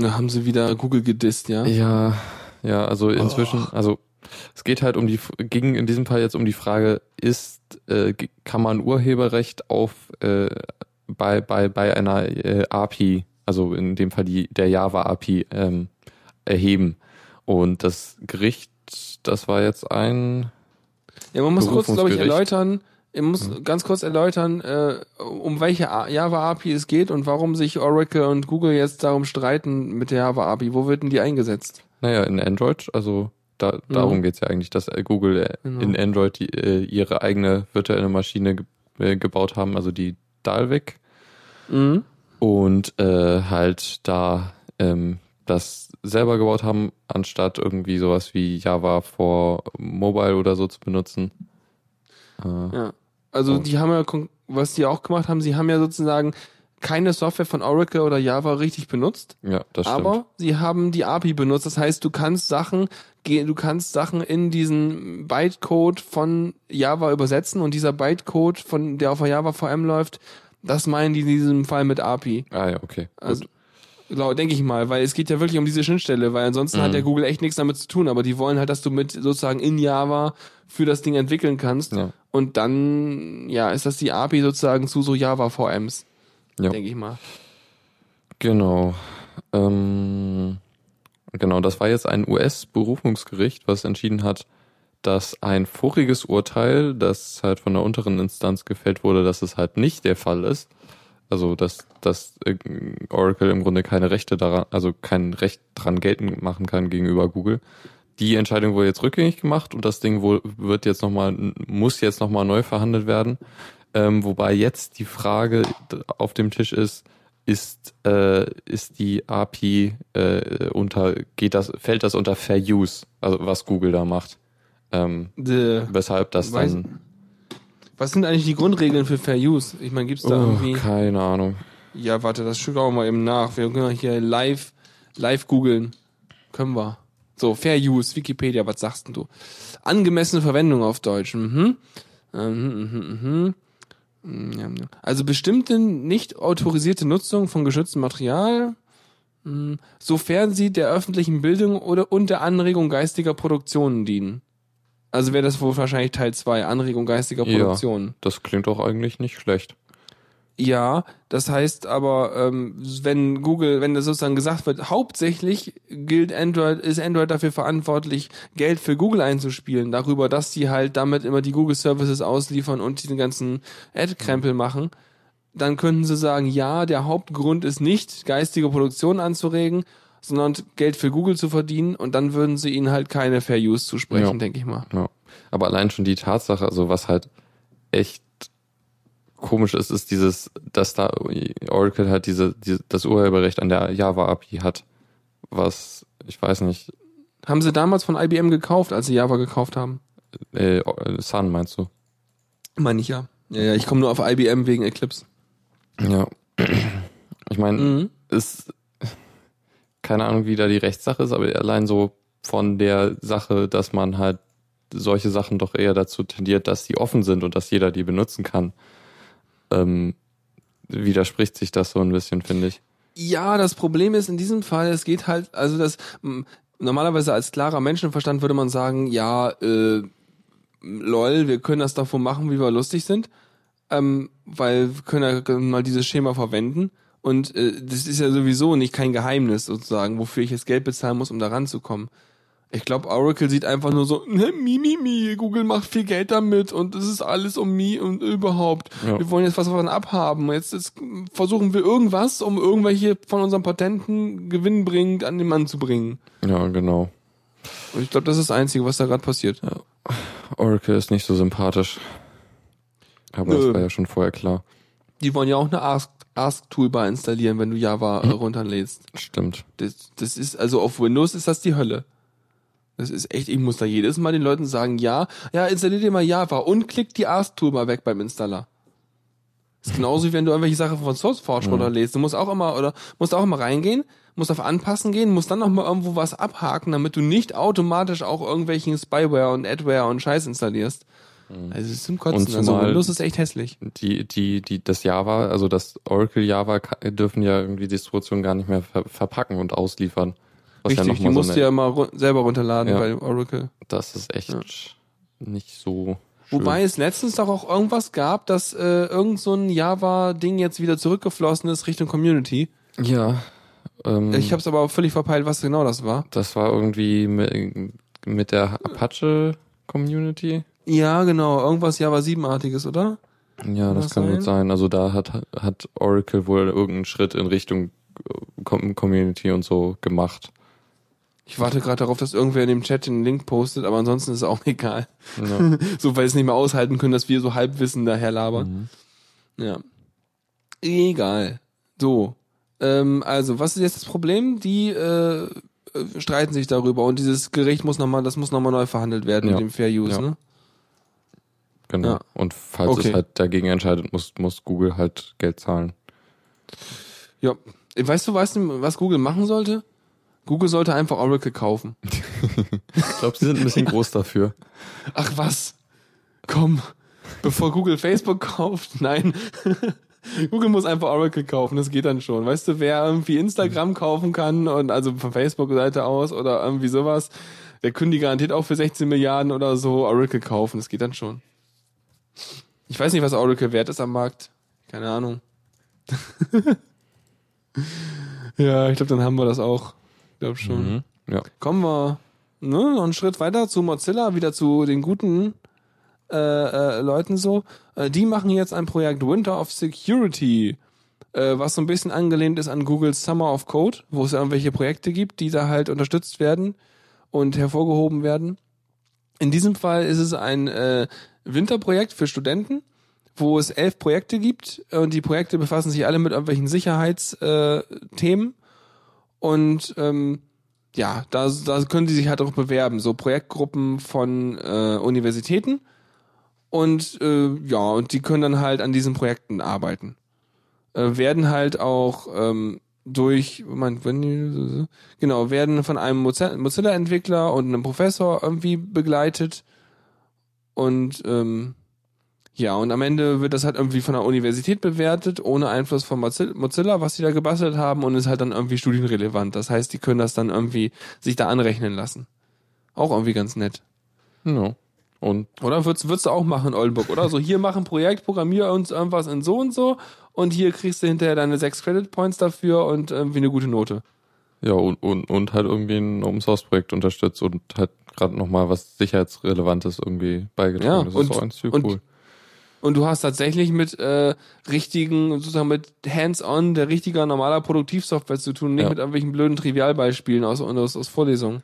Speaker 3: Da haben sie wieder Google gedisst, ja?
Speaker 2: Ja, ja, also inzwischen, also es geht halt um die, ging in diesem Fall jetzt um die Frage, ist, äh, kann man Urheberrecht auf äh, bei bei bei einer äh, API, also in dem Fall die der Java API ähm, erheben? Und das Gericht, das war jetzt ein
Speaker 3: Ja, man muss kurz, glaube ich, erläutern, ich muss ganz kurz erläutern, äh, um welche Java-API es geht und warum sich Oracle und Google jetzt darum streiten mit der Java-API. Wo wird denn die eingesetzt?
Speaker 2: Naja, in Android, also da, darum geht's ja eigentlich, dass äh, Google äh,
Speaker 3: Genau.
Speaker 2: in Android die, äh, ihre eigene virtuelle Maschine ge äh, gebaut haben, also die Dalvik.
Speaker 3: Mhm.
Speaker 2: Und äh, halt da ähm, das selber gebaut haben, anstatt irgendwie sowas wie Java for Mobile oder so zu benutzen. Äh,
Speaker 3: Ja. Also
Speaker 2: Oh.
Speaker 3: die haben ja, was die auch gemacht haben, sie haben ja sozusagen keine Software von Oracle oder Java richtig benutzt.
Speaker 2: ja, das stimmt.
Speaker 3: Aber sie haben die API benutzt. Das heißt, du kannst Sachen, du kannst Sachen in diesen Bytecode von Java übersetzen und dieser Bytecode von, der auf der Java VM läuft, das meinen die in diesem Fall mit API.
Speaker 2: ah ja, okay.
Speaker 3: Also,
Speaker 2: Gut.
Speaker 3: Denke ich mal, weil es geht ja wirklich um diese Schnittstelle, weil ansonsten
Speaker 2: Mhm.
Speaker 3: hat ja Google echt nichts damit zu tun, aber die wollen halt, dass du mit sozusagen in Java für das Ding entwickeln kannst
Speaker 2: Ja.
Speaker 3: und dann, ja, ist das die API sozusagen zu so Java VMs,
Speaker 2: Ja.
Speaker 3: denke ich mal.
Speaker 2: Genau. Ähm, genau, das war jetzt ein US-Berufungsgericht, was entschieden hat, dass ein voriges Urteil, das halt von der unteren Instanz gefällt wurde, dass es halt nicht der Fall ist. Also, dass, dass äh, Oracle im Grunde keine Rechte daran, also kein Recht dran geltend machen kann gegenüber Google. Die Entscheidung wurde jetzt rückgängig gemacht und das Ding wohl wird jetzt nochmal, muss jetzt nochmal neu verhandelt werden. Ähm, wobei jetzt die Frage auf dem Tisch ist, ist, äh, ist die API äh, unter, geht das, fällt das unter Fair Use, also was Google da macht. Ähm,
Speaker 3: The,
Speaker 2: weshalb das dann.
Speaker 3: Was sind eigentlich die Grundregeln für Fair Use? Ich meine, gibt's da
Speaker 2: Oh,
Speaker 3: irgendwie.
Speaker 2: keine Ahnung.
Speaker 3: Ja, warte, das schauen wir mal eben nach. Wir können hier live, live googeln. Können wir. So, Fair Use, Wikipedia, was sagst denn du? Angemessene Verwendung auf Deutsch. Mhm. Mhm, mhm, mhm. Mm, ja, ja. Also bestimmte nicht autorisierte Nutzung von geschütztem Material, mh, sofern sie der öffentlichen Bildung oder und der Anregung geistiger Produktionen dienen. Also wäre das wohl wahrscheinlich Teil 2, Anregung geistiger
Speaker 2: Ja.
Speaker 3: Produktionen.
Speaker 2: Das klingt doch eigentlich nicht schlecht.
Speaker 3: Ja, das heißt aber, ähm, wenn Google, wenn das sozusagen gesagt wird, hauptsächlich gilt Android, ist Android dafür verantwortlich, Geld für Google einzuspielen, darüber, dass die halt damit immer die Google Services ausliefern und diesen ganzen Ad-Krempel machen, dann könnten sie sagen, ja, der Hauptgrund ist nicht, geistige Produktion anzuregen, sondern Geld für Google zu verdienen und dann würden sie ihnen halt keine Fair Use zusprechen,
Speaker 2: Ja.
Speaker 3: denke ich mal.
Speaker 2: Ja. Aber allein schon die Tatsache, also was halt echt komisch ist, ist dieses, dass da Oracle halt diese, diese das Urheberrecht an der Java API hat. Was, ich weiß nicht,
Speaker 3: Haben sie damals von IBM gekauft, als sie Java gekauft haben?
Speaker 2: äh, Sun meinst du?
Speaker 3: Meine ich ja. Ja, ja, ich komme nur auf IBM wegen Eclipse.
Speaker 2: Ja. Ich meine,
Speaker 3: Mhm.
Speaker 2: ist keine Ahnung, wie da die Rechtssache ist, aber allein so von der Sache, dass man halt solche Sachen doch eher dazu tendiert, dass die offen sind und dass jeder die benutzen kann, ähm, widerspricht sich das so ein bisschen, finde ich.
Speaker 3: Ja, das Problem ist in diesem Fall, es geht halt, also das normalerweise als klarer Menschenverstand würde man sagen, ja, äh, lol, wir können das wohl machen, wie wir lustig sind, ähm, weil wir können ja mal dieses Schema verwenden und äh, das ist ja sowieso nicht kein Geheimnis sozusagen, wofür ich jetzt Geld bezahlen muss, um da ranzukommen. Ich glaube, Oracle sieht einfach nur so, ne, mi, mi, mi, Google macht viel Geld damit und es ist alles um mi und überhaupt.
Speaker 2: Ja.
Speaker 3: Wir wollen jetzt was davon abhaben. Jetzt, jetzt versuchen wir irgendwas, um irgendwelche von unseren Patenten gewinnbringend an den Mann zu bringen.
Speaker 2: Ja, genau.
Speaker 3: Und ich glaube, das ist das Einzige, was da gerade passiert.
Speaker 2: Oracle ist nicht so sympathisch. Aber
Speaker 3: Nö.
Speaker 2: das war ja schon vorher klar.
Speaker 3: Die wollen ja auch eine Ask, Ask Toolbar installieren, wenn du Java äh, runterlädst.
Speaker 2: Stimmt.
Speaker 3: Das, das ist, also auf Windows ist das die Hölle. Das ist echt, ich muss da jedes Mal den Leuten sagen, ja, ja, installier dir mal Java und klick die Ask-Toolbar weg beim Installer. ist genauso wie wenn du irgendwelche Sachen von SourceForge runterlädst. Du musst auch immer, oder, musst auch immer reingehen, musst auf Anpassen gehen, musst dann noch mal irgendwo was abhaken, damit du nicht automatisch auch irgendwelchen Spyware und Adware und Scheiß installierst. Also, es ist zum Kotzen.
Speaker 2: Und
Speaker 3: also, Windows ist echt hässlich.
Speaker 2: Die, die, die, das Java, also das Oracle Java dürfen ja irgendwie Distributionen gar nicht mehr ver verpacken und ausliefern.
Speaker 3: Richtig,
Speaker 2: ja
Speaker 3: die musst
Speaker 2: so
Speaker 3: du ja mal ru- selber runterladen
Speaker 2: Ja.
Speaker 3: bei Oracle.
Speaker 2: das ist echt nicht so schön.
Speaker 3: Wobei es letztens doch auch irgendwas gab, dass äh, irgend so ein Java-Ding jetzt wieder zurückgeflossen ist Richtung Community.
Speaker 2: Ja. Ähm,
Speaker 3: Ich habe es aber auch völlig verpeilt, was genau das war.
Speaker 2: das war irgendwie mit, mit der Apache Community.
Speaker 3: Ja, genau, irgendwas Java 7-artiges, oder?
Speaker 2: Ja, das
Speaker 3: das
Speaker 2: kann
Speaker 3: sein?
Speaker 2: gut sein. Also da hat, hat Oracle wohl irgendeinen Schritt in Richtung äh, Com- Community und so gemacht.
Speaker 3: Ich warte gerade darauf, dass irgendwer in dem Chat den Link postet, aber ansonsten ist es auch egal.
Speaker 2: Ja.
Speaker 3: so, weil sie es nicht mehr aushalten können, dass wir so Halbwissen daher labern. Ja. Egal. So. Ähm, also, was ist jetzt das Problem? Die äh, äh, streiten sich darüber und dieses Gericht muss nochmal, das muss nochmal neu verhandelt werden
Speaker 2: Ja.
Speaker 3: mit dem Fair Use,
Speaker 2: Ja.
Speaker 3: ne?
Speaker 2: Genau.
Speaker 3: Ja.
Speaker 2: Und falls
Speaker 3: Okay.
Speaker 2: es halt dagegen entscheidet, muss, muss Google halt Geld zahlen.
Speaker 3: Ja. Weißt du, weißt du, was Google machen sollte? Google sollte einfach Oracle kaufen.
Speaker 2: Ich glaube, sie sind ein bisschen groß dafür.
Speaker 3: Ach was? Komm. Bevor Google Facebook kauft? Nein. Google muss einfach Oracle kaufen, das geht dann schon. Weißt du, wer irgendwie Instagram kaufen kann und also von Facebook-Seite aus oder irgendwie sowas, der können die garantiert auch für 16 Milliarden oder so Oracle kaufen, das geht dann schon. Ich weiß nicht, was Oracle wert ist am Markt. Keine Ahnung. ja, ich glaube, dann haben wir das auch. Ich glaube schon.
Speaker 2: Mhm. Ja.
Speaker 3: Kommen wir ne, noch einen Schritt weiter zu Mozilla, wieder zu den guten äh, äh, Leuten so. Äh, die machen jetzt ein Projekt Winter of Security, äh, was so ein bisschen angelehnt ist an Googles Summer of Code, wo es irgendwelche Projekte gibt, die da halt unterstützt werden und hervorgehoben werden. In diesem Fall ist es ein äh, Winterprojekt für Studenten, wo es elf Projekte gibt und die Projekte befassen sich alle mit irgendwelchen Sicherheitsthemen äh, und ähm, ja, da, da können die sich halt auch bewerben, so Projektgruppen von äh, Universitäten. Und äh, ja, und die können dann halt an diesen Projekten arbeiten. Äh, werden halt auch ähm, durch, man, wenn genau, werden von einem Mozilla-Entwickler und einem Professor irgendwie begleitet und ähm, ja, und am Ende wird das halt irgendwie von der Universität bewertet, ohne Einfluss von Mozilla, was sie da gebastelt haben und ist halt dann irgendwie studienrelevant. Das heißt, die können das dann irgendwie sich da anrechnen lassen. Auch irgendwie ganz nett.
Speaker 2: Ja. Und
Speaker 3: oder würdest, würdest du auch machen in Oldenburg, oder? So, hier mach ein Projekt, programmier uns irgendwas in so und so und hier kriegst du hinterher deine sechs Credit Points dafür und irgendwie eine gute Note.
Speaker 2: Ja, und, und, und halt irgendwie ein Open Source Projekt unterstützt und halt gerade nochmal was Sicherheitsrelevantes irgendwie beigetragen.
Speaker 3: Ja,
Speaker 2: das
Speaker 3: und,
Speaker 2: ist auch
Speaker 3: und,
Speaker 2: cool.
Speaker 3: Und du hast tatsächlich mit äh, richtigen, sozusagen mit Hands-on, der richtiger normaler Produktivsoftware zu tun, nicht
Speaker 2: Ja.
Speaker 3: mit irgendwelchen blöden Trivialbeispielen aus, aus, aus Vorlesungen.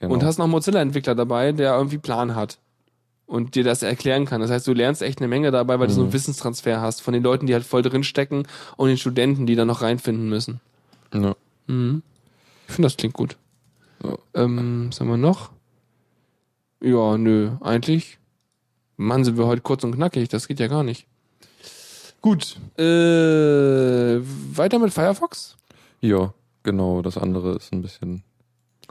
Speaker 2: Genau.
Speaker 3: Und hast noch Mozilla-Entwickler dabei, der irgendwie Plan hat und dir das erklären kann. Das heißt, du lernst echt eine Menge dabei, weil du so einen
Speaker 2: Mhm.
Speaker 3: Wissenstransfer hast von den Leuten, die halt voll drin stecken und den Studenten, die da noch reinfinden müssen.
Speaker 2: ja.
Speaker 3: Mhm. Ich finde, das klingt gut. Ähm, was haben wir noch? Ja, nö, eigentlich. Mann, sind wir heute kurz und knackig, das geht ja gar nicht. Gut. Äh, weiter mit Firefox?
Speaker 2: ja, genau. Das andere ist ein bisschen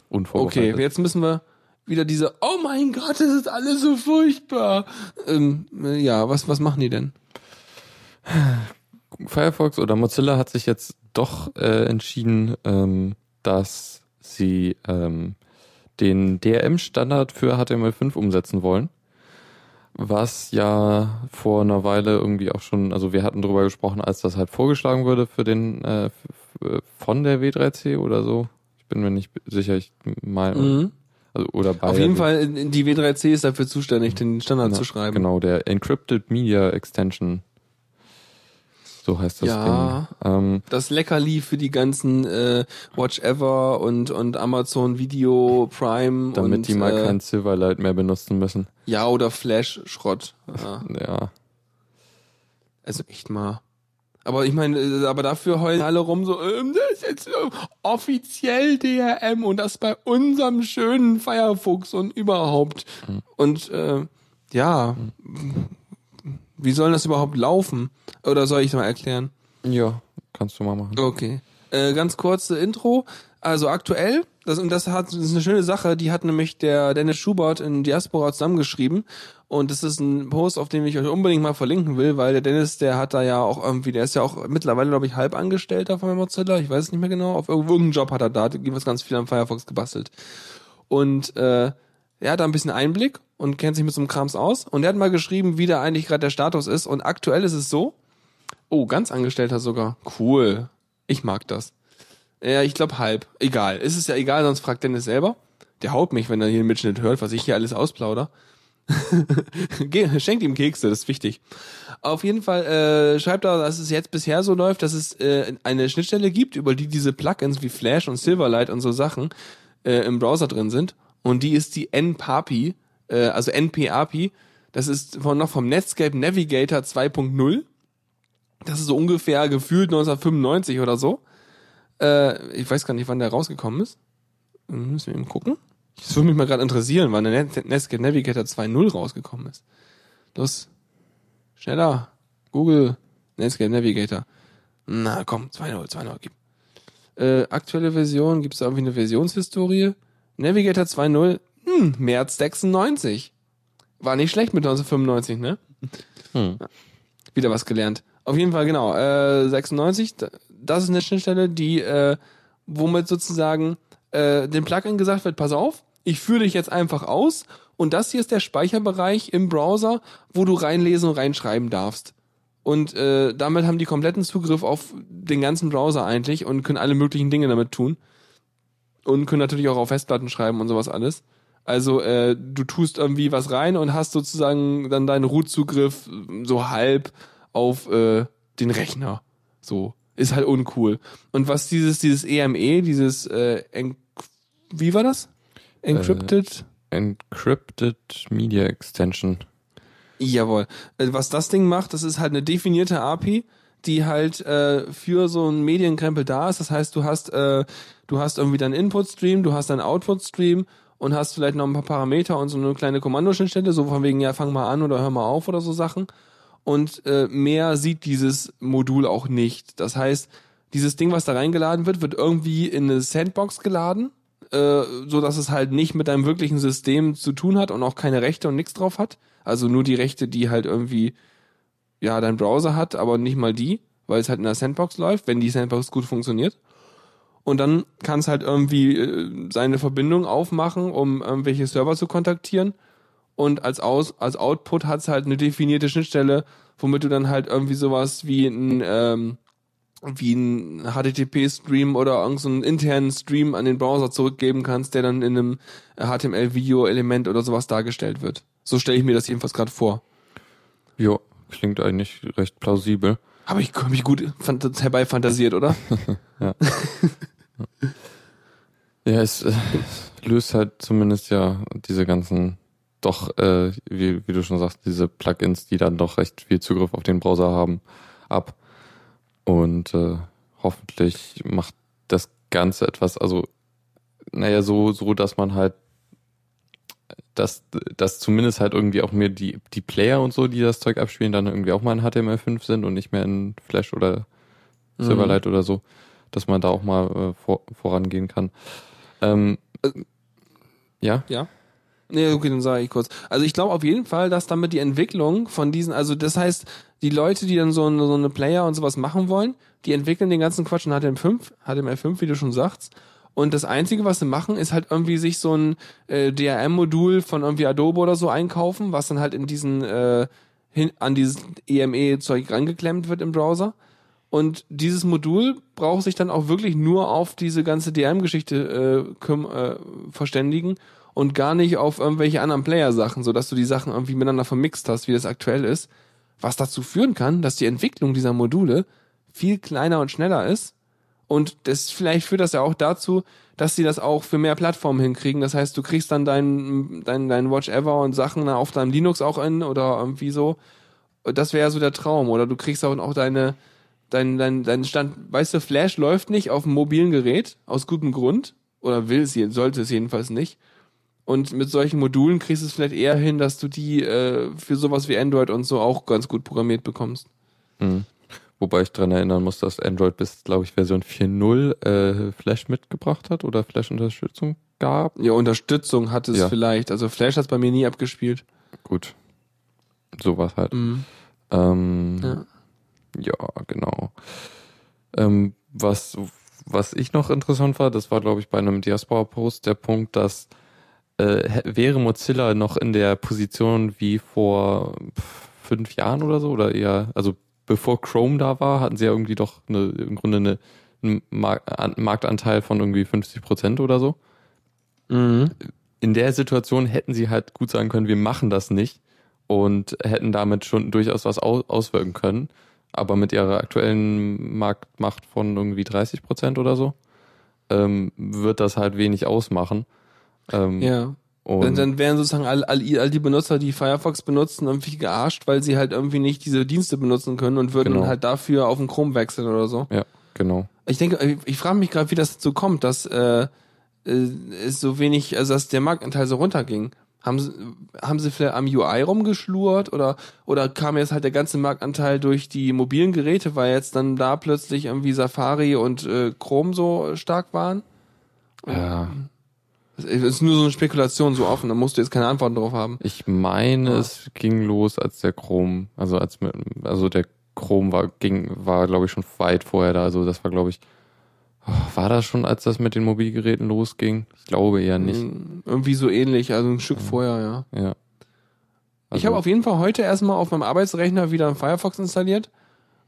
Speaker 2: unvorbereitet.
Speaker 3: Okay, jetzt müssen wir wieder diese, oh mein Gott, das ist alles so furchtbar. Ähm, äh, ja, was, was machen die denn?
Speaker 2: Firefox oder Mozilla hat sich jetzt doch äh, entschieden, ähm, dass sie ähm, den DRM-Standard für HTML5 umsetzen wollen. Was ja vor einer Weile irgendwie auch schon, also wir hatten drüber gesprochen, als das halt vorgeschlagen wurde für den äh, von der W3C oder so. Ich bin mir nicht sicher, ich meine,
Speaker 3: Mhm.
Speaker 2: also, oder bei
Speaker 3: Auf jeden
Speaker 2: W-
Speaker 3: Fall, die W3C ist dafür zuständig, den Standard
Speaker 2: genau,
Speaker 3: zu schreiben.
Speaker 2: Genau, der Encrypted Media Extension. So heißt das
Speaker 3: Ja.
Speaker 2: Ding. Ähm,
Speaker 3: das Leckerli für die ganzen äh, Watch Ever und und Amazon Video Prime
Speaker 2: damit
Speaker 3: und
Speaker 2: die mal
Speaker 3: äh,
Speaker 2: kein Silverlight mehr benutzen müssen.
Speaker 3: ja oder Flash Schrott. Ja,
Speaker 2: Ja.
Speaker 3: also echt mal. Aber ich meine, äh, aber dafür heulen alle rum so, ähm, das ist jetzt äh, offiziell DRM und das bei unserem schönen Firefox und überhaupt.
Speaker 2: Mhm.
Speaker 3: Und äh, ja, wie soll das überhaupt laufen? Oder soll ich mal erklären?
Speaker 2: Ja, kannst du mal machen.
Speaker 3: Okay. Äh, ganz kurze Intro. Also aktuell, das, und das hat das ist eine schöne Sache, die hat nämlich der Dennis Schubert in Diaspora zusammengeschrieben. Und das ist ein Post, auf den ich euch unbedingt mal verlinken will, weil der Dennis, der hat da ja auch irgendwie, der ist ja auch mittlerweile, glaube ich, halb Angestellter von Mozilla, ich weiß es nicht mehr genau, auf irgendeinen Job hat er da, hat was ganz viel am Firefox gebastelt. Und äh, er hat da ein bisschen Einblick und kennt sich mit so einem Krams aus. Und er hat mal geschrieben, wie da eigentlich gerade der Status ist. Und aktuell ist es so, oh, ganz Angestellter sogar, cool, ich mag das. Ja, ich glaube halb. Egal. Es ist ja egal, sonst fragt Dennis selber. Der haut mich, wenn er hier einen Mitschnitt hört, was ich hier alles ausplauder. Schenkt ihm Kekse, das ist wichtig. Auf jeden Fall äh, schreibt er, dass es jetzt bisher so läuft, dass es äh, eine Schnittstelle gibt, über die diese Plugins wie Flash und Silverlight und so Sachen äh, im Browser drin sind. Und die ist die NPAPI, äh, also NPAPI. Das ist von, noch vom Netscape Navigator 2.0. Das ist so ungefähr gefühlt 1995 oder so. Äh, ich weiß gar nicht, wann der rausgekommen ist. Hm, Müssen wir eben gucken. Das würde mich mal gerade interessieren, wann der Net Netscape Navigator 2.0 rausgekommen ist. Los. Schneller. Google. Netscape Navigator. Na komm, 2.0, 2.0, gib. Äh, aktuelle Version, gibt's da irgendwie eine Versionshistorie? Navigator 2.0, hm, März 96. War nicht schlecht mit 1995, ne?
Speaker 2: Hm.
Speaker 3: Wieder was gelernt. Auf jeden Fall, genau. Äh, 96, das ist eine Schnittstelle, die, äh, womit sozusagen äh, dem Plugin gesagt wird, pass auf, ich führe dich jetzt einfach aus und das hier ist der Speicherbereich im Browser, wo du reinlesen und reinschreiben darfst. Und äh, damit haben die kompletten Zugriff auf den ganzen Browser eigentlich und können alle möglichen Dinge damit tun. Und können natürlich auch auf Festplatten schreiben und sowas alles. Also äh, du tust irgendwie was rein und hast sozusagen dann deinen Root-Zugriff so halb auf äh, den Rechner. So. Ist halt uncool. Und was dieses, dieses EME, dieses äh, wie war das? Encrypted?
Speaker 2: Encrypted Media Extension.
Speaker 3: Jawohl. Äh, Was das Ding macht, das ist halt eine definierte API, die halt äh, für so einen Medienkrempel da ist. Das heißt, du hast äh, du hast irgendwie deinen Input-Stream, du hast deinen Output-Stream und hast vielleicht noch ein paar Parameter und so eine kleine Kommandoschnittstelle, so von wegen, ja, fang mal an oder hör mal auf oder so Sachen. Und äh, mehr sieht dieses Modul auch nicht. Das heißt, dieses Ding, was da reingeladen wird, wird irgendwie in eine Sandbox geladen, äh, so dass es halt nicht mit deinem wirklichen System zu tun hat und auch keine Rechte und nichts drauf hat. Also nur die Rechte, die halt irgendwie ja dein Browser hat, aber nicht mal die, weil es halt in der Sandbox läuft, wenn die Sandbox gut funktioniert. Und dann kann es halt irgendwie äh, seine Verbindung aufmachen, um irgendwelche Server zu kontaktieren. Und als, Aus als Output hat es halt eine definierte Schnittstelle, womit du dann halt irgendwie sowas wie ein, ähm, wie ein HTTP-Stream oder irgendeinen so internen Stream an den Browser zurückgeben kannst, der dann in einem HTML-Video-Element oder sowas dargestellt wird. So stelle ich mir das jedenfalls gerade vor.
Speaker 2: Jo, klingt eigentlich recht plausibel.
Speaker 3: Habe ich, hab ich gut fant herbeifantasiert, oder?
Speaker 2: Ja, es äh, löst halt zumindest ja diese ganzen, doch, äh, wie, wie du schon sagst, diese Plugins, die dann doch recht viel Zugriff auf den Browser haben, ab. Und äh, hoffentlich macht das Ganze etwas, also, naja, so, so, dass man halt, dass, dass zumindest halt irgendwie auch mir die, die Player und so, die das Zeug abspielen, dann irgendwie auch mal in HTML5 sind und nicht mehr in Flash oder Silverlight oder so, dass man da auch mal äh, vor, vorangehen kann. Ähm, ja?
Speaker 3: Ja. Nee, okay, dann sage ich kurz. Also ich glaube auf jeden Fall, dass damit die Entwicklung von diesen, also das heißt, die Leute, die dann so eine, so eine Player und sowas machen wollen, die entwickeln den ganzen Quatsch in HTML5, HTML5, wie du schon sagst. Und das Einzige, was sie machen, ist halt irgendwie sich so ein äh, DRM-Modul von irgendwie Adobe oder so einkaufen, was dann halt in diesen äh, hin, an dieses EME-Zeug rangeklemmt wird im Browser. Und dieses Modul braucht sich dann auch wirklich nur auf diese ganze DRM-Geschichte äh, äh, verständigen und gar nicht auf irgendwelche anderen Player-Sachen, sodass du die Sachen irgendwie miteinander vermixt hast, wie das aktuell ist. Was dazu führen kann, dass die Entwicklung dieser Module viel kleiner und schneller ist. Und das vielleicht führt das ja auch dazu, dass sie das auch für mehr Plattformen hinkriegen. Das heißt, du kriegst dann dein, dein, dein Watch Ever und Sachen auf deinem Linux auch in oder irgendwie so. Das wäre ja so der Traum. Oder du kriegst auch deine, dein, dein, dein Stand, weißt du, Flash läuft nicht auf einem mobilen Gerät, aus gutem Grund. Oder will es, sollte es jedenfalls nicht. Und mit solchen Modulen kriegst du es vielleicht eher hin, dass du die äh, für sowas wie Android und so auch ganz gut programmiert bekommst.
Speaker 2: Mhm. Wobei ich dran erinnern muss, dass Android bis, glaube ich, Version 4.0 äh, Flash mitgebracht hat oder Flash-Unterstützung gab.
Speaker 3: Ja, Unterstützung hat es
Speaker 2: Ja.
Speaker 3: vielleicht. Also Flash hat bei mir nie abgespielt.
Speaker 2: Gut. Sowas halt.
Speaker 3: Mhm.
Speaker 2: Ähm,
Speaker 3: Ja.
Speaker 2: Ja. genau. Ähm, was, was ich noch interessant war, das war, glaube ich, bei einem Diaspora-Post der Punkt, dass äh, wäre Mozilla noch in der Position wie vor fünf Jahren oder so, oder eher, also bevor Chrome da war, hatten sie ja irgendwie doch eine, im Grunde eine, einen Mar An- Marktanteil von irgendwie 50 Prozent oder so.
Speaker 3: Mhm.
Speaker 2: in der Situation hätten sie halt gut sagen können, wir machen das nicht und hätten damit schon durchaus was au auswirken können. Aber mit ihrer aktuellen Marktmacht von irgendwie 30 Prozent oder so ähm, wird das halt wenig ausmachen. Ähm,
Speaker 3: Ja. Dann, dann wären sozusagen all, all, all die Benutzer, die Firefox benutzen, irgendwie gearscht, weil sie halt irgendwie nicht diese Dienste benutzen können und würden
Speaker 2: Genau.
Speaker 3: halt dafür auf den Chrome wechseln oder so.
Speaker 2: ja, genau.
Speaker 3: Ich denke, ich, ich frage mich gerade, wie das dazu kommt, dass äh, äh, es so wenig, also dass der Marktanteil so runterging. Haben sie, haben sie vielleicht am UI rumgeschlurt oder oder kam jetzt halt der ganze Marktanteil durch die mobilen Geräte, weil jetzt dann da plötzlich irgendwie Safari und äh, Chrome so stark waren?
Speaker 2: Ja,
Speaker 3: Das ist nur so eine Spekulation, so offen, da musst du jetzt keine Antworten drauf haben.
Speaker 2: ich meine,
Speaker 3: Ja.
Speaker 2: es ging los, als der Chrome, also als also der Chrome war, ging, war glaube ich schon weit vorher da. Also das war glaube ich, war das schon, als das mit den Mobilgeräten losging? Ich glaube eher nicht.
Speaker 3: Mm, Irgendwie so ähnlich, also ein Stück vorher, ja.
Speaker 2: Ja.
Speaker 3: ich
Speaker 2: Also-
Speaker 3: habe auf jeden Fall heute erstmal auf meinem Arbeitsrechner wieder einen Firefox installiert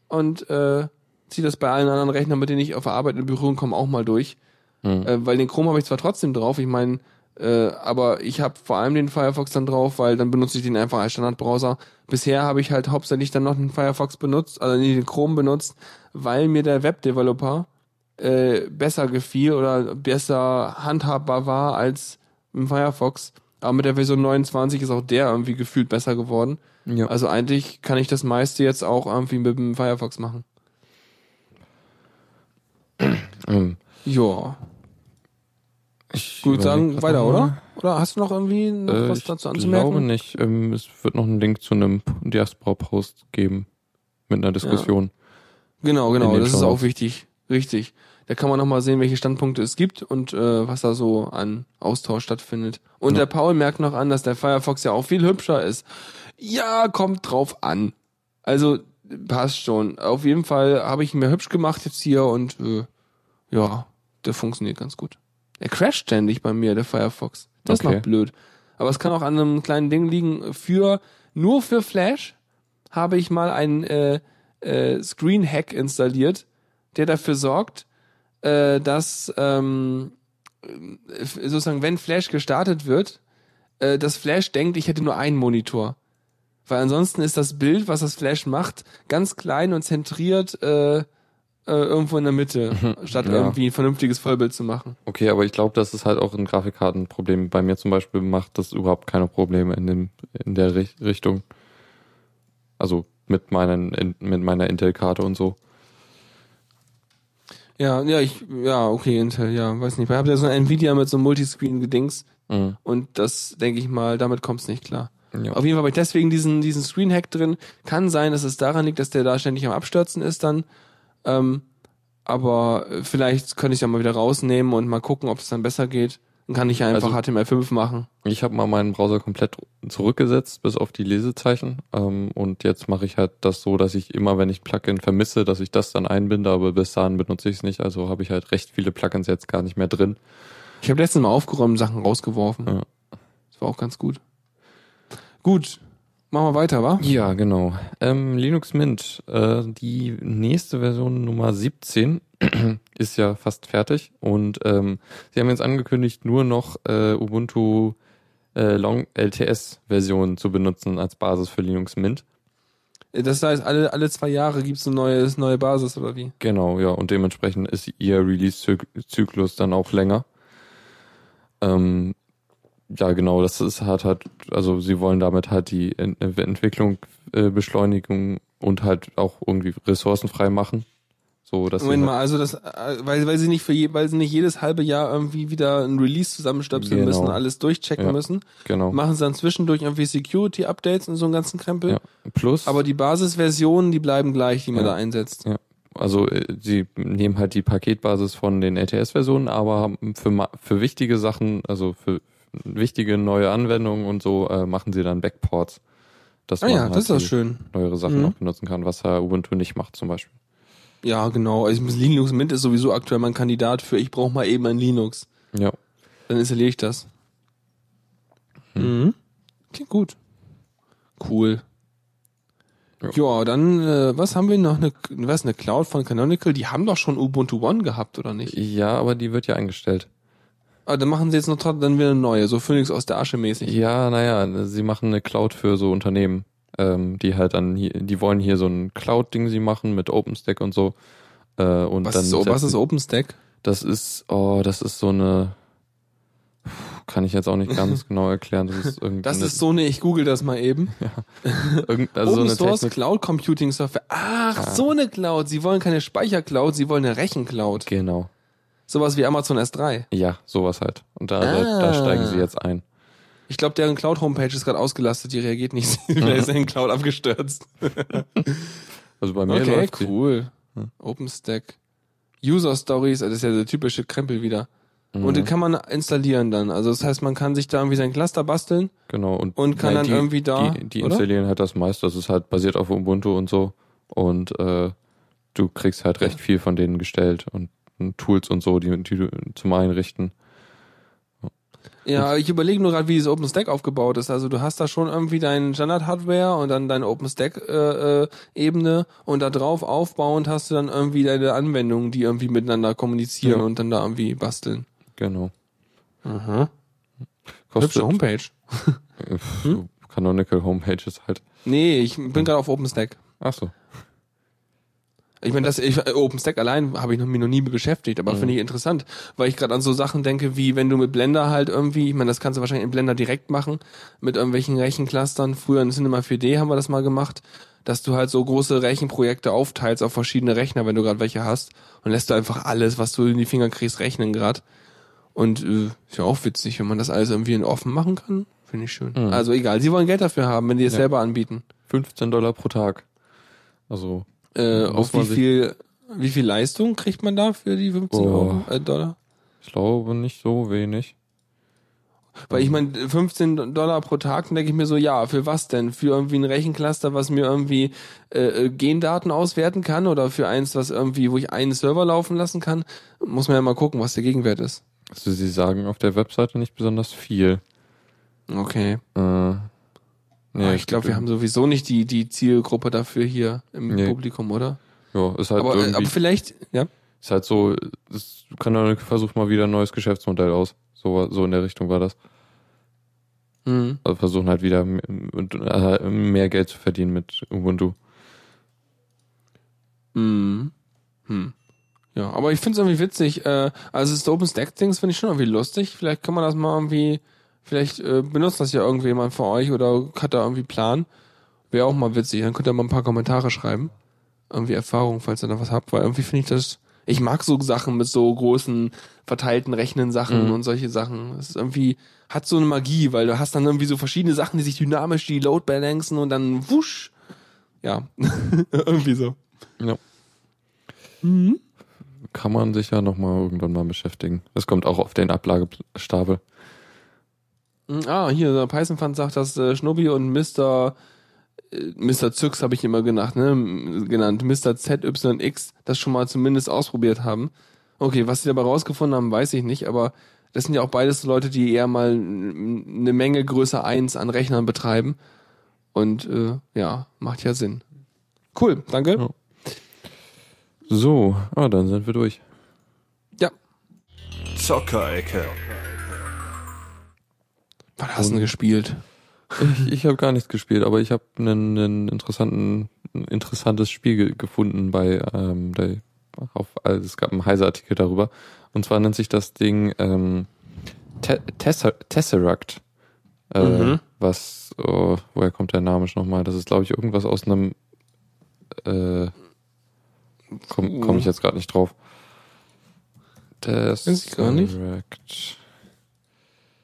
Speaker 3: und äh, ziehe das bei allen anderen Rechnern, mit denen ich auf der Arbeit in Berührung komme, auch mal durch.
Speaker 2: Hm.
Speaker 3: Äh, weil den Chrome habe ich zwar trotzdem drauf, ich meine, äh, aber ich habe vor allem den Firefox dann drauf, weil dann benutze ich den einfach als Standardbrowser. Bisher habe ich halt hauptsächlich dann noch den Firefox benutzt, also nee, den Chrome benutzt, weil mir der Webdeveloper äh, besser gefiel oder besser handhabbar war als im Firefox. Aber mit der Version 29 ist auch der irgendwie gefühlt besser geworden.
Speaker 2: ja.
Speaker 3: Also eigentlich kann ich das meiste jetzt auch irgendwie mit dem Firefox machen.
Speaker 2: ähm,
Speaker 3: Ja.
Speaker 2: ich
Speaker 3: Gut, sagen weiter, oder? Oder hast du noch irgendwie noch
Speaker 2: Äh,
Speaker 3: was
Speaker 2: ich
Speaker 3: dazu
Speaker 2: glaube
Speaker 3: anzumerken?
Speaker 2: nicht. Ähm, es wird noch einen Link zu einem Diaspora-Post geben mit einer Diskussion.
Speaker 3: Genau,
Speaker 2: in
Speaker 3: genau,
Speaker 2: den
Speaker 3: das ist
Speaker 2: Shownotes.
Speaker 3: auch wichtig. Richtig. Da kann man nochmal sehen, welche Standpunkte es gibt und äh, was da so an Austausch stattfindet. Und
Speaker 2: Ja.
Speaker 3: der Paul merkt noch an, dass der Firefox ja auch viel hübscher ist. Ja, kommt drauf an. Also passt schon. Auf jeden Fall habe ich ihn mir hübsch gemacht jetzt hier und äh, ja, der funktioniert ganz gut. Er crasht ständig bei mir, der Firefox. Das
Speaker 2: Okay.
Speaker 3: ist noch blöd. Aber es kann auch an einem kleinen Ding liegen. Für nur für Flash habe ich mal einen äh, äh, Screen Hack installiert, der dafür sorgt, äh, dass ähm, äh, sozusagen, wenn Flash gestartet wird, äh, das Flash denkt, ich hätte nur einen Monitor. Weil ansonsten ist das Bild, was das Flash macht, ganz klein und zentriert äh, äh, irgendwo in der Mitte, statt
Speaker 2: Ja.
Speaker 3: irgendwie ein vernünftiges Vollbild zu machen.
Speaker 2: Okay, aber ich glaube, das ist halt auch ein Grafikkartenproblem. Bei mir zum Beispiel macht das überhaupt keine Probleme in, dem, in der Richt- Richtung. Also mit, meinen, in, mit meiner Intel-Karte und so.
Speaker 3: Ja, ja, ich, ja, okay, Intel, ja, weiß nicht. Ich habe ja so ein Nvidia mit so einem Multiscreen-Gedings
Speaker 2: Mhm.
Speaker 3: und das, denke ich mal, damit kommt's nicht klar.
Speaker 2: Ja.
Speaker 3: Auf jeden Fall habe ich deswegen diesen, diesen Screen-Hack drin. Kann sein, dass es daran liegt, dass der da ständig am Abstürzen ist dann. Ähm, aber vielleicht könnte ich ja mal wieder rausnehmen und mal gucken, ob es dann besser geht. Dann kann ich einfach
Speaker 2: Also-
Speaker 3: HTML5 machen.
Speaker 2: Ich habe mal meinen Browser komplett zurückgesetzt, bis auf die Lesezeichen. Ähm, und jetzt mache ich halt das so, dass ich immer, wenn ich Plugin vermisse, dass ich das dann einbinde, aber bis dahin benutze ich es nicht. Also habe ich halt recht viele Plugins jetzt gar nicht mehr drin.
Speaker 3: Ich habe letztens mal aufgeräumt, Sachen rausgeworfen.
Speaker 2: Ja.
Speaker 3: Das war auch ganz gut. Gut, machen wir weiter, wa?
Speaker 2: Ja, genau. Ähm, Linux Mint, äh, die nächste Version Nummer 17 ist ja fast fertig und ähm, sie haben jetzt angekündigt, nur noch äh, Ubuntu äh, Long LTS Version zu benutzen als Basis für Linux Mint.
Speaker 3: Das heißt, alle, alle zwei Jahre gibt's eine neue, neue Basis, oder wie?
Speaker 2: Genau, ja, und dementsprechend ist ihr Release-Zyklus dann auch länger. Ähm, ja, genau, das ist halt halt, also sie wollen damit halt die Ent Entwicklung äh, Beschleunigung und halt auch irgendwie ressourcenfrei machen. So, dass
Speaker 3: Moment
Speaker 2: sie
Speaker 3: mal, also das, äh, weil, weil sie nicht für je, weil sie nicht jedes halbe Jahr irgendwie wieder ein Release zusammenstöpseln
Speaker 2: Genau.
Speaker 3: müssen, alles durchchecken
Speaker 2: Ja.
Speaker 3: müssen,
Speaker 2: halt, genau.
Speaker 3: machen sie dann zwischendurch irgendwie Security-Updates und so einen ganzen Krempel.
Speaker 2: Ja. Plus,
Speaker 3: Aber die Basisversionen, die bleiben gleich, die man
Speaker 2: Ja.
Speaker 3: da einsetzt.
Speaker 2: Ja. also äh, sie nehmen halt die Paketbasis von den LTS-Versionen, aber haben für, für wichtige Sachen, also für wichtige neue Anwendungen und so, äh, machen sie dann Backports. Dass
Speaker 3: Ah
Speaker 2: man
Speaker 3: ja,
Speaker 2: halt
Speaker 3: das ist schön.
Speaker 2: neuere Sachen
Speaker 3: Mhm.
Speaker 2: noch benutzen kann, was ja Ubuntu nicht macht zum Beispiel.
Speaker 3: Ja, genau. Also Linux Mint ist sowieso aktuell mein Kandidat für ich brauche mal eben ein Linux.
Speaker 2: Ja.
Speaker 3: Dann installiere ich das.
Speaker 2: Hm.
Speaker 3: Mhm. Klingt gut. Cool.
Speaker 2: Ja.
Speaker 3: Ja, dann, äh, was haben wir noch? Eine, was, eine Cloud von Canonical? Die haben doch schon Ubuntu One gehabt, oder nicht?
Speaker 2: Ja, aber die wird ja eingestellt.
Speaker 3: Ah, dann machen sie jetzt noch dann wieder eine neue, so Phoenix aus der Asche mäßig.
Speaker 2: Ja, naja, sie machen eine Cloud für so Unternehmen, ähm, die halt dann hier, die wollen hier so ein Cloud-Ding sie machen mit OpenStack und so. Äh, und
Speaker 3: Was
Speaker 2: dann
Speaker 3: ist, so, was
Speaker 2: setzen-
Speaker 3: ist OpenStack?
Speaker 2: Das ist, oh, das ist so eine, kann ich jetzt auch nicht ganz genau erklären. Das ist irgendwie.
Speaker 3: Das ist so eine, ich google das mal eben.
Speaker 2: irgend, also so
Speaker 3: Open
Speaker 2: eine
Speaker 3: Source
Speaker 2: Technik.
Speaker 3: Cloud Computing Software. Ach,
Speaker 2: Ja.
Speaker 3: so eine Cloud. Sie wollen keine Speichercloud, sie wollen eine Rechencloud.
Speaker 2: Genau.
Speaker 3: Sowas wie Amazon S3.
Speaker 2: Ja, sowas halt. Und da, da, da
Speaker 3: Ah.
Speaker 2: steigen sie jetzt ein.
Speaker 3: Ich glaube, deren Cloud-Homepage ist gerade ausgelastet, die reagiert nicht. da ist ein Cloud abgestürzt.
Speaker 2: Also bei mir
Speaker 3: Okay,
Speaker 2: läuft
Speaker 3: cool. OpenStack. User Stories, das ist ja der typische Krempel wieder.
Speaker 2: Mhm.
Speaker 3: Und den kann man installieren dann. Also das heißt, man kann sich da irgendwie sein Cluster basteln.
Speaker 2: Genau. Und,
Speaker 3: Und kann dann
Speaker 2: die,
Speaker 3: irgendwie da,
Speaker 2: Die, die installieren halt das meiste. Das ist halt basiert auf Ubuntu und so. Und äh, du kriegst halt recht viel von denen gestellt und, und Tools und so, die, die du zum Einrichten.
Speaker 3: Ja, ich überlege nur gerade, wie dieses OpenStack aufgebaut ist. Also du hast da schon irgendwie deinen Standard-Hardware und dann deine OpenStack-Ebene und da drauf aufbauend hast du dann irgendwie deine Anwendungen, die irgendwie miteinander kommunizieren
Speaker 2: Ja.
Speaker 3: und dann da irgendwie basteln.
Speaker 2: Genau.
Speaker 3: Aha.
Speaker 2: Kostet
Speaker 3: Hübsche Homepage.
Speaker 2: pf, Canonical Homepages halt.
Speaker 3: Nee, ich bin gerade auf OpenStack.
Speaker 2: Ach so.
Speaker 3: Ich meine, das ich, OpenStack allein habe ich noch, mich noch nie beschäftigt, aber
Speaker 2: Mhm.
Speaker 3: finde ich interessant, weil ich gerade an so Sachen denke, wie wenn du mit Blender halt irgendwie, ich meine, das kannst du wahrscheinlich in Blender direkt machen, mit irgendwelchen Rechenclustern. Früher in Cinema 4D haben wir das mal gemacht, dass du halt so große Rechenprojekte aufteilst auf verschiedene Rechner, wenn du gerade welche hast, und lässt du einfach alles, was du in die Finger kriegst, rechnen gerade. Und äh, ist ja auch witzig, wenn man das alles irgendwie in offen machen kann. Finde ich schön.
Speaker 2: Mhm.
Speaker 3: Also egal, sie wollen Geld dafür haben, wenn die es
Speaker 2: Ja.
Speaker 3: selber anbieten.
Speaker 2: 15 Dollar pro Tag. Also,
Speaker 3: Äh, auf wie viel, wie viel Leistung kriegt man da für die 15
Speaker 2: Oh.
Speaker 3: Euro, äh, Dollar?
Speaker 2: ich glaube nicht so wenig.
Speaker 3: Weil ich meine, 15 Dollar pro Tag, dann denke ich mir so, ja, für was denn? Für irgendwie ein Rechencluster, was mir irgendwie äh, äh, Gendaten auswerten kann oder für eins, was irgendwie, wo ich einen Server laufen lassen kann? Muss man ja mal gucken, was der Gegenwert ist.
Speaker 2: Also sie sagen auf der Webseite nicht besonders viel.
Speaker 3: Okay.
Speaker 2: Äh, nee,
Speaker 3: Aber ich glaube, wir haben sowieso nicht die, die Zielgruppe dafür hier im
Speaker 2: Nee.
Speaker 3: Publikum, oder?
Speaker 2: Ja, ist halt
Speaker 3: Aber, äh,
Speaker 2: irgendwie,
Speaker 3: aber vielleicht, ja.
Speaker 2: ist halt so, es kann dann versucht mal wieder ein neues Geschäftsmodell aus. So, so in der Richtung war das.
Speaker 3: Mhm.
Speaker 2: Also versuchen halt wieder äh, mehr Geld zu verdienen mit Ubuntu.
Speaker 3: Mhm. Hm. Ja, aber ich finde es irgendwie witzig. Äh, also das OpenStack-Dings finde ich schon irgendwie lustig. Vielleicht kann man das mal irgendwie, vielleicht äh, benutzt das ja irgendjemand von euch oder hat da irgendwie Plan. Wäre auch mal witzig. Dann könnt ihr mal ein paar Kommentare schreiben. Irgendwie Erfahrungen, falls ihr da was habt, weil irgendwie finde ich das. Ich mag so Sachen mit so großen verteilten Rechnen Sachen
Speaker 2: Mhm.
Speaker 3: und solche Sachen. Es ist irgendwie, hat so eine Magie, weil du hast dann irgendwie so verschiedene Sachen, die sich dynamisch die Load balancen und dann wusch. Ja. irgendwie so.
Speaker 2: Ja.
Speaker 3: Mhm.
Speaker 2: Kann man sich ja nochmal irgendwann mal beschäftigen. Das kommt auch auf den Ablagestapel.
Speaker 3: Ah, hier, der Python-Fan sagt, dass äh, Schnubbi und Mr. äh, Mr. Zyx habe ich immer gedacht, ne? m- Genannt. Mr. ZYX das schon mal zumindest ausprobiert haben. Okay, was sie dabei rausgefunden haben, weiß ich nicht, aber das sind ja auch beides Leute, die eher mal eine Menge größer eins an Rechnern betreiben. Und äh, ja, macht ja Sinn. Cool, danke.
Speaker 2: Ja. So, ah, dann sind wir durch.
Speaker 3: Ja.
Speaker 1: Zockerecke.
Speaker 3: Was hast du denn gespielt?
Speaker 2: Ich, ich habe gar nichts gespielt, aber ich habe einen, einen interessanten, ein interessantes Spiel ge gefunden bei, ähm, der, auf, also es gab einen Heise-Artikel darüber. Und zwar nennt sich das Ding ähm, Te Tesser Tesseract. Äh,
Speaker 3: Mhm.
Speaker 2: Was, oh, woher kommt der Name schon nochmal? Das ist, glaube ich, irgendwas aus einem äh, komme komm ich jetzt gerade nicht drauf. Tesseract.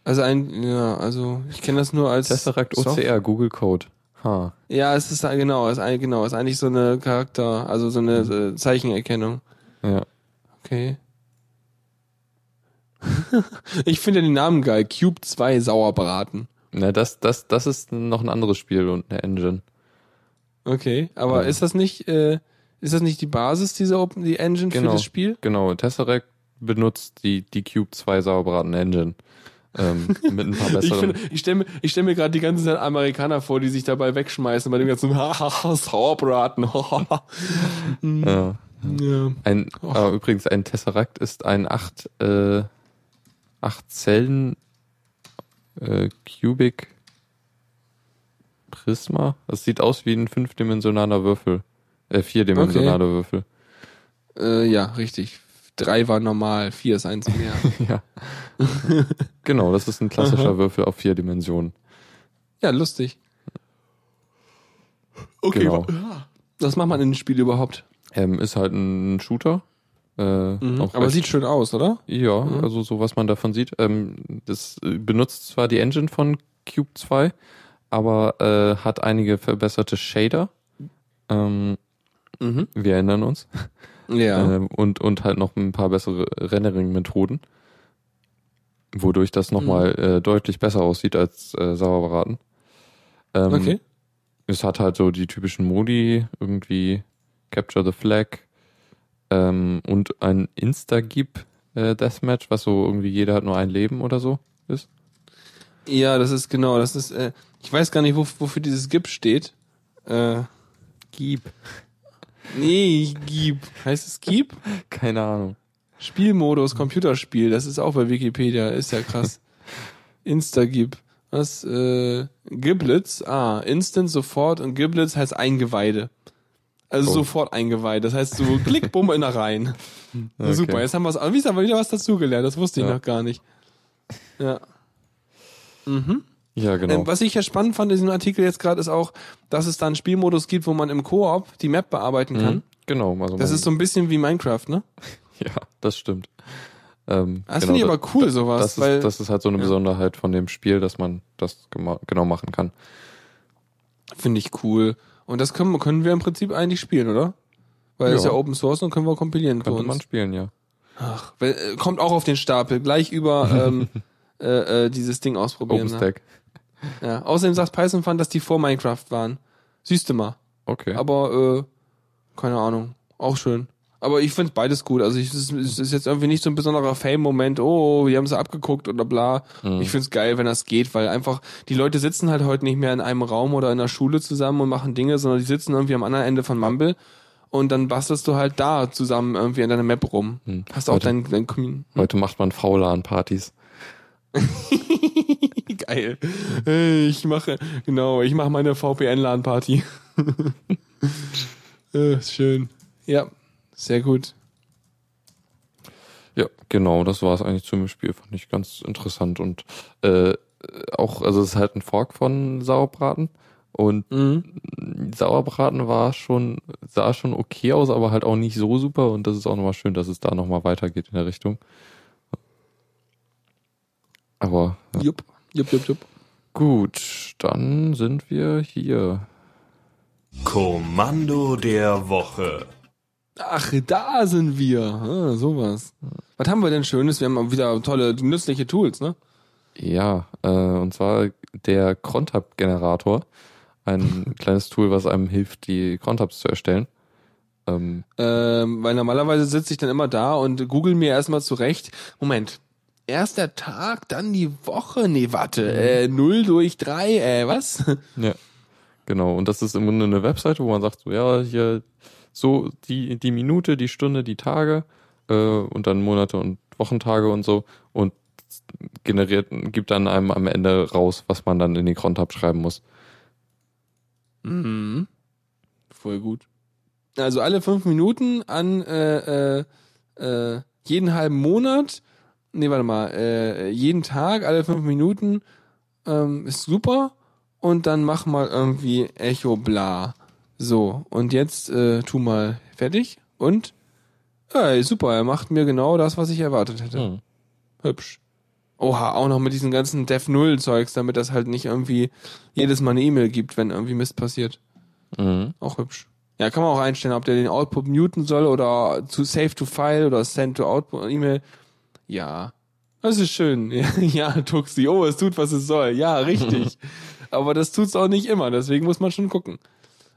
Speaker 3: Also ein, ja, also ich kenne das nur als
Speaker 2: Tesseract
Speaker 3: Soft-
Speaker 2: OCR, Google Code. Ha.
Speaker 3: Ja, es ist genau, es ist genau, es ist eigentlich so eine Charakter, also so eine äh, Zeichenerkennung.
Speaker 2: Ja.
Speaker 3: Okay. ich finde den Namen geil. Cube 2 Sauerbraten.
Speaker 2: Na, das, das, das ist noch ein anderes Spiel und eine Engine.
Speaker 3: Okay, aber
Speaker 2: Ja.
Speaker 3: ist das nicht, äh, ist das nicht die Basis dieser Open, die Engine für
Speaker 2: Genau.
Speaker 3: das Spiel?
Speaker 2: Genau, Tesseract benutzt die, die Cube 2 Sauerbraten Engine. Ähm, mit ein paar
Speaker 3: Ich,
Speaker 2: besseren.
Speaker 3: finde, ich stelle mir, ich stell mir gerade die ganze Zeit Amerikaner vor, die sich dabei wegschmeißen bei dem ganzen Sauerbraten.
Speaker 2: ja.
Speaker 3: ja.
Speaker 2: Ein, äh, übrigens, ein Tesseract ist ein acht, äh, acht Zellen äh, Cubic Prisma. Das sieht aus wie ein fünfdimensionaler Würfel. Äh, vierdimensionaler Würfel.
Speaker 3: Äh, ja, richtig. Drei war normal, vier ist eins mehr.
Speaker 2: ja. genau, das ist ein klassischer. Würfel auf vier Dimensionen.
Speaker 3: Ja, lustig. Okay,
Speaker 2: Genau.
Speaker 3: wa- was macht man in dem Spiel überhaupt?
Speaker 2: Ähm, ist halt ein Shooter. Äh,
Speaker 3: Mhm. Aber sieht schön aus, oder?
Speaker 2: Ja,
Speaker 3: Mhm.
Speaker 2: also so was man davon sieht. Ähm, das äh, benutzt zwar die Engine von Cube 2, aber äh, hat einige verbesserte Shader. Ähm,
Speaker 3: Mhm.
Speaker 2: wir erinnern uns.
Speaker 3: Ja.
Speaker 2: Ähm, und, und halt noch ein paar bessere Rendering-Methoden. Wodurch das nochmal äh, deutlich besser aussieht als äh, Sauerbraten. Ähm,
Speaker 3: okay.
Speaker 2: Es hat halt so die typischen Modi, irgendwie Capture the Flag ähm, und ein Instagib äh, Deathmatch, was so irgendwie jeder hat nur ein Leben oder so ist.
Speaker 3: Ja, das ist genau, das ist, äh, ich weiß gar nicht, wo, wofür dieses GIP steht. Äh,
Speaker 2: Gib.
Speaker 3: Nee, GIP. Heißt es GIP?
Speaker 2: Keine Ahnung.
Speaker 3: Spielmodus, Computerspiel, das ist auch bei Wikipedia, ist ja krass. Instagib. Was? Äh, Giblets, ah, Instant sofort und Giblets heißt Eingeweide. Also
Speaker 2: Oh.
Speaker 3: sofort Eingeweide. Das heißt so klick, bumm, in der rein.
Speaker 2: Okay.
Speaker 3: Super, jetzt haben wir es, wie ist aber wieder was dazugelernt, das wusste ich
Speaker 2: Ja.
Speaker 3: noch gar nicht. Ja.
Speaker 2: Ja, genau.
Speaker 3: Ähm, was ich ja spannend fand in diesem Artikel jetzt gerade ist auch, dass es da einen Spielmodus gibt, wo man im Koop die Map bearbeiten kann.
Speaker 2: Mhm. Genau, also
Speaker 3: Das
Speaker 2: man-
Speaker 3: ist so ein bisschen wie Minecraft, ne?
Speaker 2: ja, das stimmt. Ähm,
Speaker 3: Das
Speaker 2: genau,
Speaker 3: finde ich aber cool, sowas,
Speaker 2: Das
Speaker 3: weil
Speaker 2: ist, das ist halt so eine
Speaker 3: ja.
Speaker 2: Besonderheit von dem Spiel, dass man das genau machen kann.
Speaker 3: finde ich cool. Und das können, können wir im Prinzip eigentlich spielen, oder? Weil es
Speaker 2: Ja.
Speaker 3: ja Open Source und können wir kompilieren für
Speaker 2: Könnte man
Speaker 3: uns.
Speaker 2: spielen, ja.
Speaker 3: Ach, äh, kommt auch auf den Stapel, gleich über ähm, äh, äh, dieses Ding ausprobieren. Ne? Ja. Außerdem sagt Python Fun, dass die vor Minecraft waren. Siehst du mal.
Speaker 2: Okay.
Speaker 3: Aber, äh, keine Ahnung. Auch schön. Aber ich finde beides gut. Also ich, es ist, es jetzt irgendwie nicht so ein besonderer Fame-Moment, oh, wir haben sie abgeguckt oder bla.
Speaker 2: Mhm.
Speaker 3: Ich find's geil, wenn das geht, weil einfach die Leute sitzen halt heute nicht mehr in einem Raum oder in der Schule zusammen und machen Dinge, sondern die sitzen irgendwie am anderen Ende von Mumble und dann bastelst du halt da zusammen irgendwie in deiner Map rum.
Speaker 2: Hm.
Speaker 3: Hast auch
Speaker 2: Heute-
Speaker 3: dein, dein Commun-
Speaker 2: Heute macht man VLAN-Partys.
Speaker 3: Geil. Ich mache, genau, ich mache meine VPN-LAN-Party. schön. Ja, sehr gut.
Speaker 2: Ja, genau, das war es eigentlich zum Spiel. Fand ich ganz interessant und äh, auch, also es ist halt ein Fork von Sauerbraten und
Speaker 3: Mhm.
Speaker 2: Sauerbraten war schon, sah schon okay aus, aber halt auch nicht so super und das ist auch nochmal schön, dass es da nochmal weitergeht in der Richtung. Aber ja.
Speaker 3: Jupp, jupp, jupp,
Speaker 2: gut, dann sind wir hier.
Speaker 1: Kommando der Woche.
Speaker 3: Ach, da sind wir. Ah, sowas. Was haben wir denn Schönes? Wir haben wieder tolle, nützliche Tools, ne?
Speaker 2: Ja, äh, und zwar der Crontab-Generator. Ein kleines Tool, was einem hilft, die Crontabs zu erstellen. Ähm,
Speaker 3: Ähm, weil normalerweise sitze ich dann immer da und google mir erstmal zurecht. Moment. Erst der Tag, dann die Woche. Nee, warte. Äh, 0 durch 3, äh, was?
Speaker 2: ja, genau. Und das ist im Grunde eine Webseite, wo man sagt, so, ja, hier so die, die Minute, die Stunde, die Tage äh, und dann Monate und Wochentage und so und generiert, gibt dann einem am Ende raus, was man dann in die Crontab schreiben muss.
Speaker 3: Mhm. Voll gut. Also alle fünf Minuten an äh, äh, äh, jeden halben Monat, nee, warte mal, äh, jeden Tag, alle fünf Minuten ähm, ist super und dann mach mal irgendwie Echo bla. So, und jetzt äh, tu mal fertig und ja, super, er macht mir genau das, was ich erwartet hätte.
Speaker 2: Hm.
Speaker 3: Hübsch. Oha, auch noch mit diesem ganzen Dev Null Zeugs, damit das halt nicht irgendwie jedes Mal eine E-Mail gibt, wenn irgendwie Mist passiert.
Speaker 2: Mhm.
Speaker 3: Auch hübsch. Ja, kann man auch einstellen, ob der den Output muten soll oder zu Save to File oder Send to Output E-Mail. Ja. Das ist schön. Ja, Tuxi. Oh, es tut, was es soll. Ja, richtig. Aber das tut's auch nicht immer, deswegen muss man schon gucken.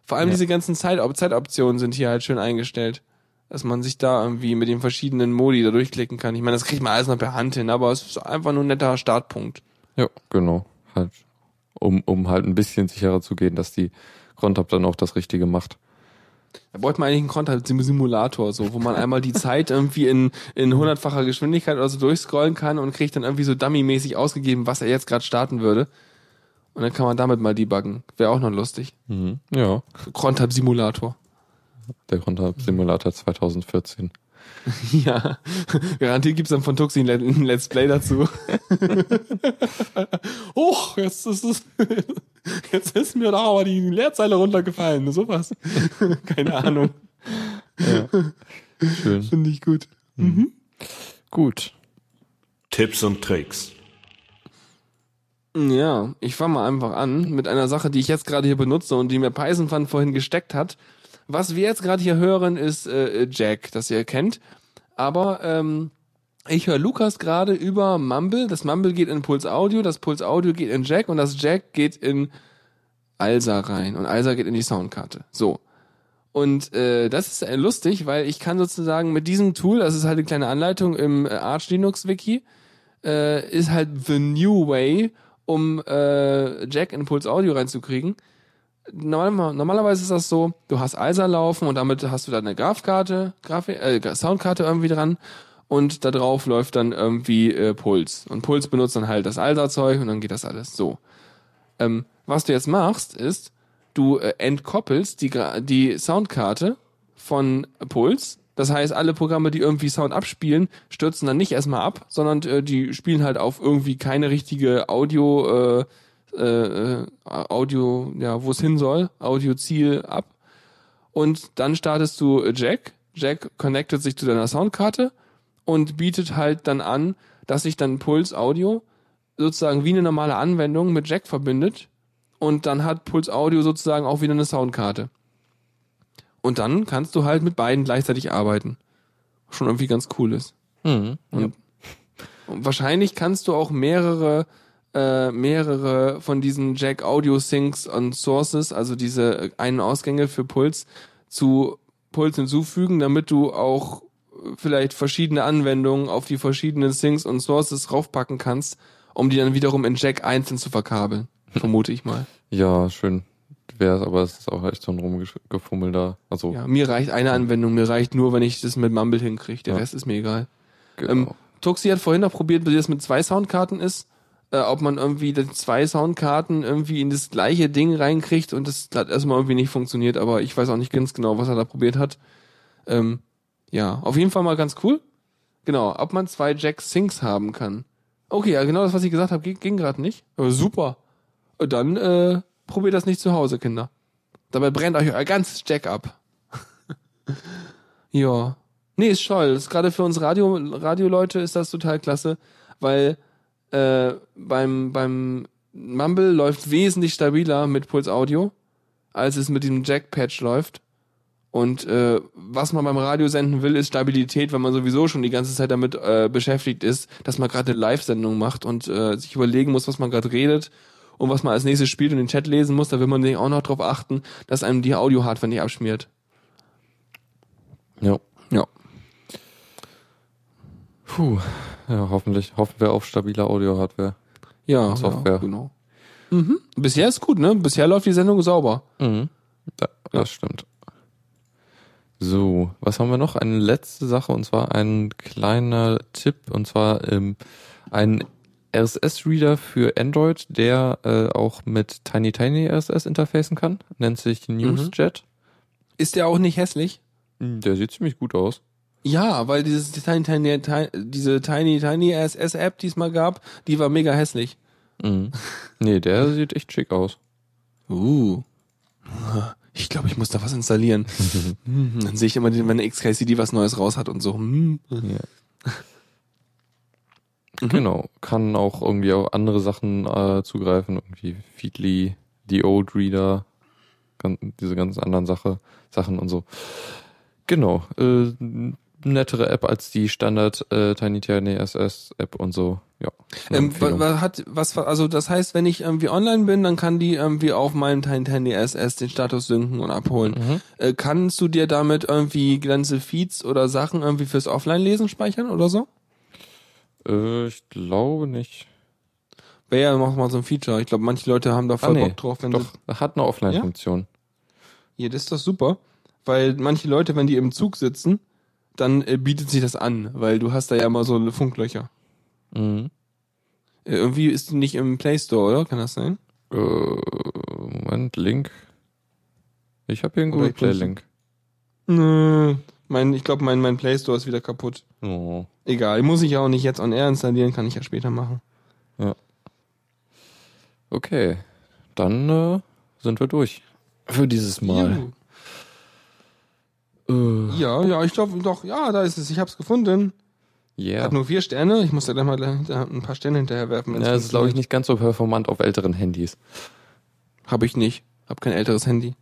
Speaker 3: Vor allem
Speaker 2: Ja.
Speaker 3: diese ganzen Zeit Zeitoptionen sind hier halt schön eingestellt. Dass man sich da irgendwie mit den verschiedenen Modi da durchklicken kann. Ich meine, das kriegt man alles noch per Hand hin, aber es ist einfach nur ein netter Startpunkt.
Speaker 2: Ja, genau. Halt, um, um halt ein bisschen sicherer zu gehen, dass die Crontab dann auch das Richtige macht.
Speaker 3: Da bräuchte man eigentlich einen Content-Simulator, so, wo man einmal die Zeit irgendwie in, in hundertfacher Geschwindigkeit oder so durchscrollen kann und kriegt dann irgendwie so dummy-mäßig ausgegeben, was er jetzt gerade starten würde. Und dann kann man damit mal debuggen. Wäre auch noch lustig.
Speaker 2: Mhm. Ja,
Speaker 3: Crontab-Simulator.
Speaker 2: der Crontab Simulator 2014.
Speaker 3: ja. Garantiert gibt's dann von Tuxi ein Let- ein Let's Play dazu. Huch, jetzt ist es, jetzt ist mir da aber die Leerzeile runtergefallen. Sowas. Keine Ahnung.
Speaker 2: Schön.
Speaker 3: Finde ich gut.
Speaker 2: Gut.
Speaker 1: Tipps und Tricks.
Speaker 3: Ja, ich fange mal einfach an mit einer Sache, die ich jetzt gerade hier benutze und die mir Python vorhin gesteckt hat. Was wir jetzt gerade hier hören, ist äh, Jack, das ihr kennt. Aber ähm, ich höre Lukas gerade über Mumble. Das Mumble geht in Puls Audio, das Puls Audio geht in Jack und das Jack geht in Alsa rein und Alsa geht in die Soundkarte. So. Und äh, das ist äh, lustig, weil ich kann sozusagen mit diesem Tool, das ist halt eine kleine Anleitung im äh, Arch Linux Wiki, äh, ist halt the new way, um äh, Jack in Pulse Audio reinzukriegen. Normal, normalerweise ist das so, du hast ISA laufen und damit hast du da eine Grafkarte, Grafik, äh, Soundkarte irgendwie dran und da drauf läuft dann irgendwie äh, Puls. Und Puls benutzt dann halt das ISA-Zeug und dann geht das alles so. Ähm, was du jetzt machst, ist, du äh, entkoppelst die, die Soundkarte von Puls. Das heißt, alle Programme, die irgendwie Sound abspielen, stürzen dann nicht erstmal ab, sondern äh, die spielen halt auf irgendwie keine richtige Audio, äh, äh, äh, Audio, ja, wo es hin soll, Audioziel ab. Und dann startest du Jack. Jack connectet sich zu deiner Soundkarte und bietet halt dann an, dass sich dann Puls Audio sozusagen wie eine normale Anwendung mit Jack verbindet und dann hat Puls Audio sozusagen auch wieder eine Soundkarte. Und dann kannst du halt mit beiden gleichzeitig arbeiten. Schon irgendwie ganz cool ist.
Speaker 2: Mhm.
Speaker 3: Und, und wahrscheinlich kannst du auch mehrere äh, mehrere von diesen Jack Audio Syncs und Sources, also diese Ein- und Ausgänge für Puls zu Puls hinzufügen, damit du auch vielleicht verschiedene Anwendungen auf die verschiedenen Syncs und Sources raufpacken kannst, um die dann wiederum in Jack einzeln zu verkabeln. Vermute ich mal.
Speaker 2: Ja, schön wäre aber es ist auch echt so ein Rumgefummel da. Also,
Speaker 3: Ja, mir reicht eine Anwendung, mir reicht nur, wenn ich das mit Mumble hinkriege. Der
Speaker 2: Ja.
Speaker 3: Rest ist mir egal.
Speaker 2: genau.
Speaker 3: Ähm, Tuxi hat vorhin noch probiert, wie das mit zwei Soundkarten ist, äh, ob man irgendwie zwei Soundkarten irgendwie in das gleiche Ding reinkriegt und das hat erstmal irgendwie nicht funktioniert, aber ich weiß auch nicht ganz genau, was er da probiert hat. Ähm, ja, auf jeden Fall mal ganz cool. Genau, ob man zwei Jack Syncs haben kann. Okay, ja, genau das, was ich gesagt habe, ging, ging gerade nicht. Aber super. Dann äh, probiert das nicht zu Hause, Kinder. Dabei brennt euch euer ganzes Jack ab. ja. Nee, ist toll. Gerade für uns Radio, Radioleute ist das total klasse, weil äh, beim, beim Mumble läuft wesentlich stabiler mit Puls Audio, als es mit dem Jack-Patch läuft. Und äh, was man beim Radio senden will, ist Stabilität, wenn man sowieso schon die ganze Zeit damit äh, beschäftigt ist, dass man gerade eine Live-Sendung macht und äh, sich überlegen muss, was man gerade redet und was man als nächstes spielt und den Chat lesen muss. Da will man auch noch drauf achten, dass einem die Audio-Hardware nicht abschmiert.
Speaker 2: ja.
Speaker 3: Ja.
Speaker 2: Puh. Ja, hoffentlich hoffen wir auf stabile Audio-Hardware.
Speaker 3: Ja,
Speaker 2: Software.
Speaker 3: Ja, genau. Mhm. Bisher ist gut, ne? Bisher läuft die Sendung sauber.
Speaker 2: Mhm. Da, das stimmt. So, was haben wir noch? Eine letzte Sache und zwar ein kleiner Tipp und zwar ähm, ein RSS-Reader für Android, der äh, auch mit Tiny Tiny RSS interfacen kann. Nennt sich NewsJet.
Speaker 3: Ist der auch nicht hässlich?
Speaker 2: Mhm. Der sieht ziemlich gut aus.
Speaker 3: Ja, weil dieses Tiny Tiny, Tiny diese Tiny Tiny RSS App, die es mal gab, die war mega hässlich.
Speaker 2: Mhm. Nee, der sieht echt schick aus.
Speaker 3: Uh. Ich glaube, ich muss da was installieren. Dann sehe ich immer, wenn eine XKCD was Neues raus hat und so.
Speaker 2: Ja. Genau. Kann auch irgendwie auf andere Sachen äh, zugreifen, irgendwie Feedly, The Old Reader, diese ganzen anderen Sache, Sachen und so. Genau. Äh, nettere App als die Standard äh, Tiny Tiny SS App und so. Ja.
Speaker 3: Ähm,
Speaker 2: Empfehlung.
Speaker 3: wa- wa- hat was also das heißt, wenn ich irgendwie online bin, dann kann die irgendwie auf meinem Tiny Tiny SS den Status synken und abholen.
Speaker 2: Mhm.
Speaker 3: Äh, kannst du dir damit irgendwie ganze Feeds oder Sachen irgendwie fürs Offline-Lesen speichern oder so?
Speaker 2: Äh, ich glaube nicht.
Speaker 3: Wäre ja noch mal so ein Feature. Ich glaube, manche Leute haben da voll
Speaker 2: Ah, nee.
Speaker 3: Bock drauf, wenn
Speaker 2: Doch,
Speaker 3: sie.
Speaker 2: hat eine Offline-Funktion.
Speaker 3: Ja, das ist doch super. Weil manche Leute, wenn die im Zug sitzen, dann äh, bietet sich das an, weil du hast da ja immer so Funklöcher.
Speaker 2: Mhm.
Speaker 3: Äh, irgendwie ist die nicht im Play Store, oder? Kann das sein?
Speaker 2: Äh, Moment, Link. Ich habe hier einen Google Play Link.
Speaker 3: Nö. Mein, ich glaube, mein, mein Play Store ist wieder kaputt.
Speaker 2: Oh.
Speaker 3: Egal, muss ich ja auch nicht jetzt on air installieren, kann ich ja später machen.
Speaker 2: Okay, dann äh, sind wir durch für dieses Mal. Äh,
Speaker 3: Ja, ja, ich glaube doch, ja, da ist es. Ich hab's gefunden.
Speaker 2: yeah.
Speaker 3: Hat nur vier Sterne. Ich muss da gleich mal ein paar Sterne hinterher werfen.
Speaker 2: Ja, das ist, glaube ich, nicht ganz so performant auf älteren Handys.
Speaker 3: Habe ich nicht. Hab kein älteres Handy.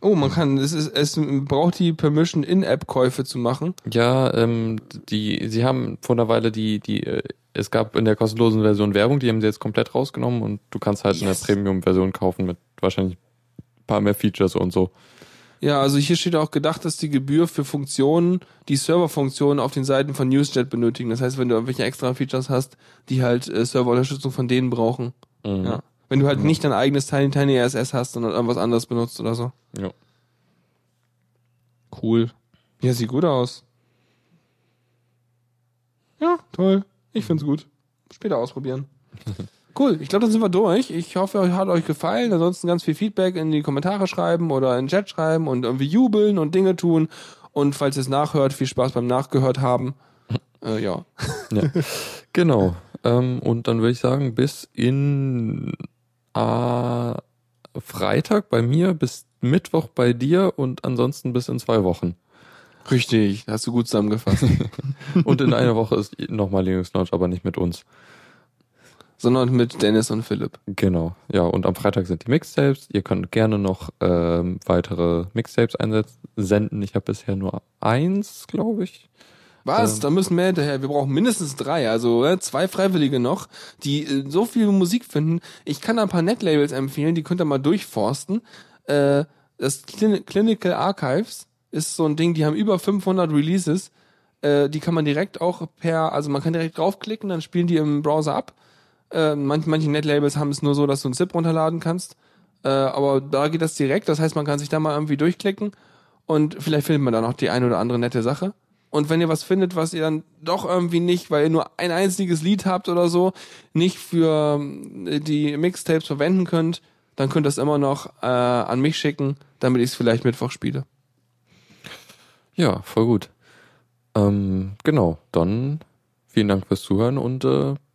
Speaker 3: Oh, man kann, es ist, es braucht die Permission, In-App-Käufe zu machen.
Speaker 2: Ja, ähm, die, sie haben vor einer Weile die, die, äh, es gab in der kostenlosen Version Werbung, die haben sie jetzt komplett rausgenommen und du kannst halt
Speaker 3: Yes.
Speaker 2: eine Premium-Version kaufen mit wahrscheinlich ein paar mehr Features und so.
Speaker 3: Ja, also hier steht auch gedacht, dass die Gebühr für Funktionen, die Serverfunktionen auf den Seiten von Newsjet benötigen. Das heißt, wenn du irgendwelche extra Features hast, die halt äh, Serverunterstützung von denen brauchen.
Speaker 2: Mhm.
Speaker 3: Ja. Wenn du halt nicht dein eigenes Tiny Tiny RSS hast, sondern irgendwas anderes benutzt oder so.
Speaker 2: Ja.
Speaker 3: Cool. Ja, sieht gut aus. Ja, toll. Ich find's gut. Später ausprobieren. Cool, ich glaube, dann sind wir durch. Ich hoffe, hat euch gefallen. Ansonsten ganz viel Feedback in die Kommentare schreiben oder in den Chat schreiben und irgendwie jubeln und Dinge tun. Und falls ihr es nachhört, viel Spaß beim Nachgehört haben. Äh, ja.
Speaker 2: ja. Genau. Ähm, und dann würde ich sagen, bis in äh, Freitag bei mir, bis Mittwoch bei dir und ansonsten bis in zwei Wochen.
Speaker 3: Richtig, hast du gut zusammengefasst.
Speaker 2: und in einer Woche ist nochmal Linux Launch, aber nicht mit uns.
Speaker 3: Sondern mit Dennis und Philipp.
Speaker 2: Genau, ja, und am Freitag sind die Mixtapes. Ihr könnt gerne noch ähm, weitere Mixtapes einsenden. Ich habe bisher nur eins, glaube ich.
Speaker 3: Was?
Speaker 2: Ähm.
Speaker 3: da müssen wir hinterher. Wir brauchen mindestens drei, also äh, zwei Freiwillige noch, die äh, so viel Musik finden. Ich kann ein paar Netlabels empfehlen, die könnt ihr mal durchforsten. Äh, das Clin Clinical Archives ist so ein Ding, die haben über 500 Releases. Äh, die kann man direkt auch per, also man kann direkt draufklicken, dann spielen die im Browser ab. Äh, manch, manche Netlabels haben es nur so, dass du einen ZIP runterladen kannst. Äh, aber da geht das direkt, das heißt, man kann sich da mal irgendwie durchklicken und vielleicht findet man da noch die ein oder andere nette Sache. Und wenn ihr was findet, was ihr dann doch irgendwie nicht, weil ihr nur ein einziges Lied habt oder so, nicht für äh, die Mixtapes verwenden könnt, dann könnt ihr es immer noch äh, an mich schicken, damit ich es vielleicht Mittwoch spiele.
Speaker 2: Ja, voll gut. Ähm, genau, dann vielen Dank fürs Zuhören und äh,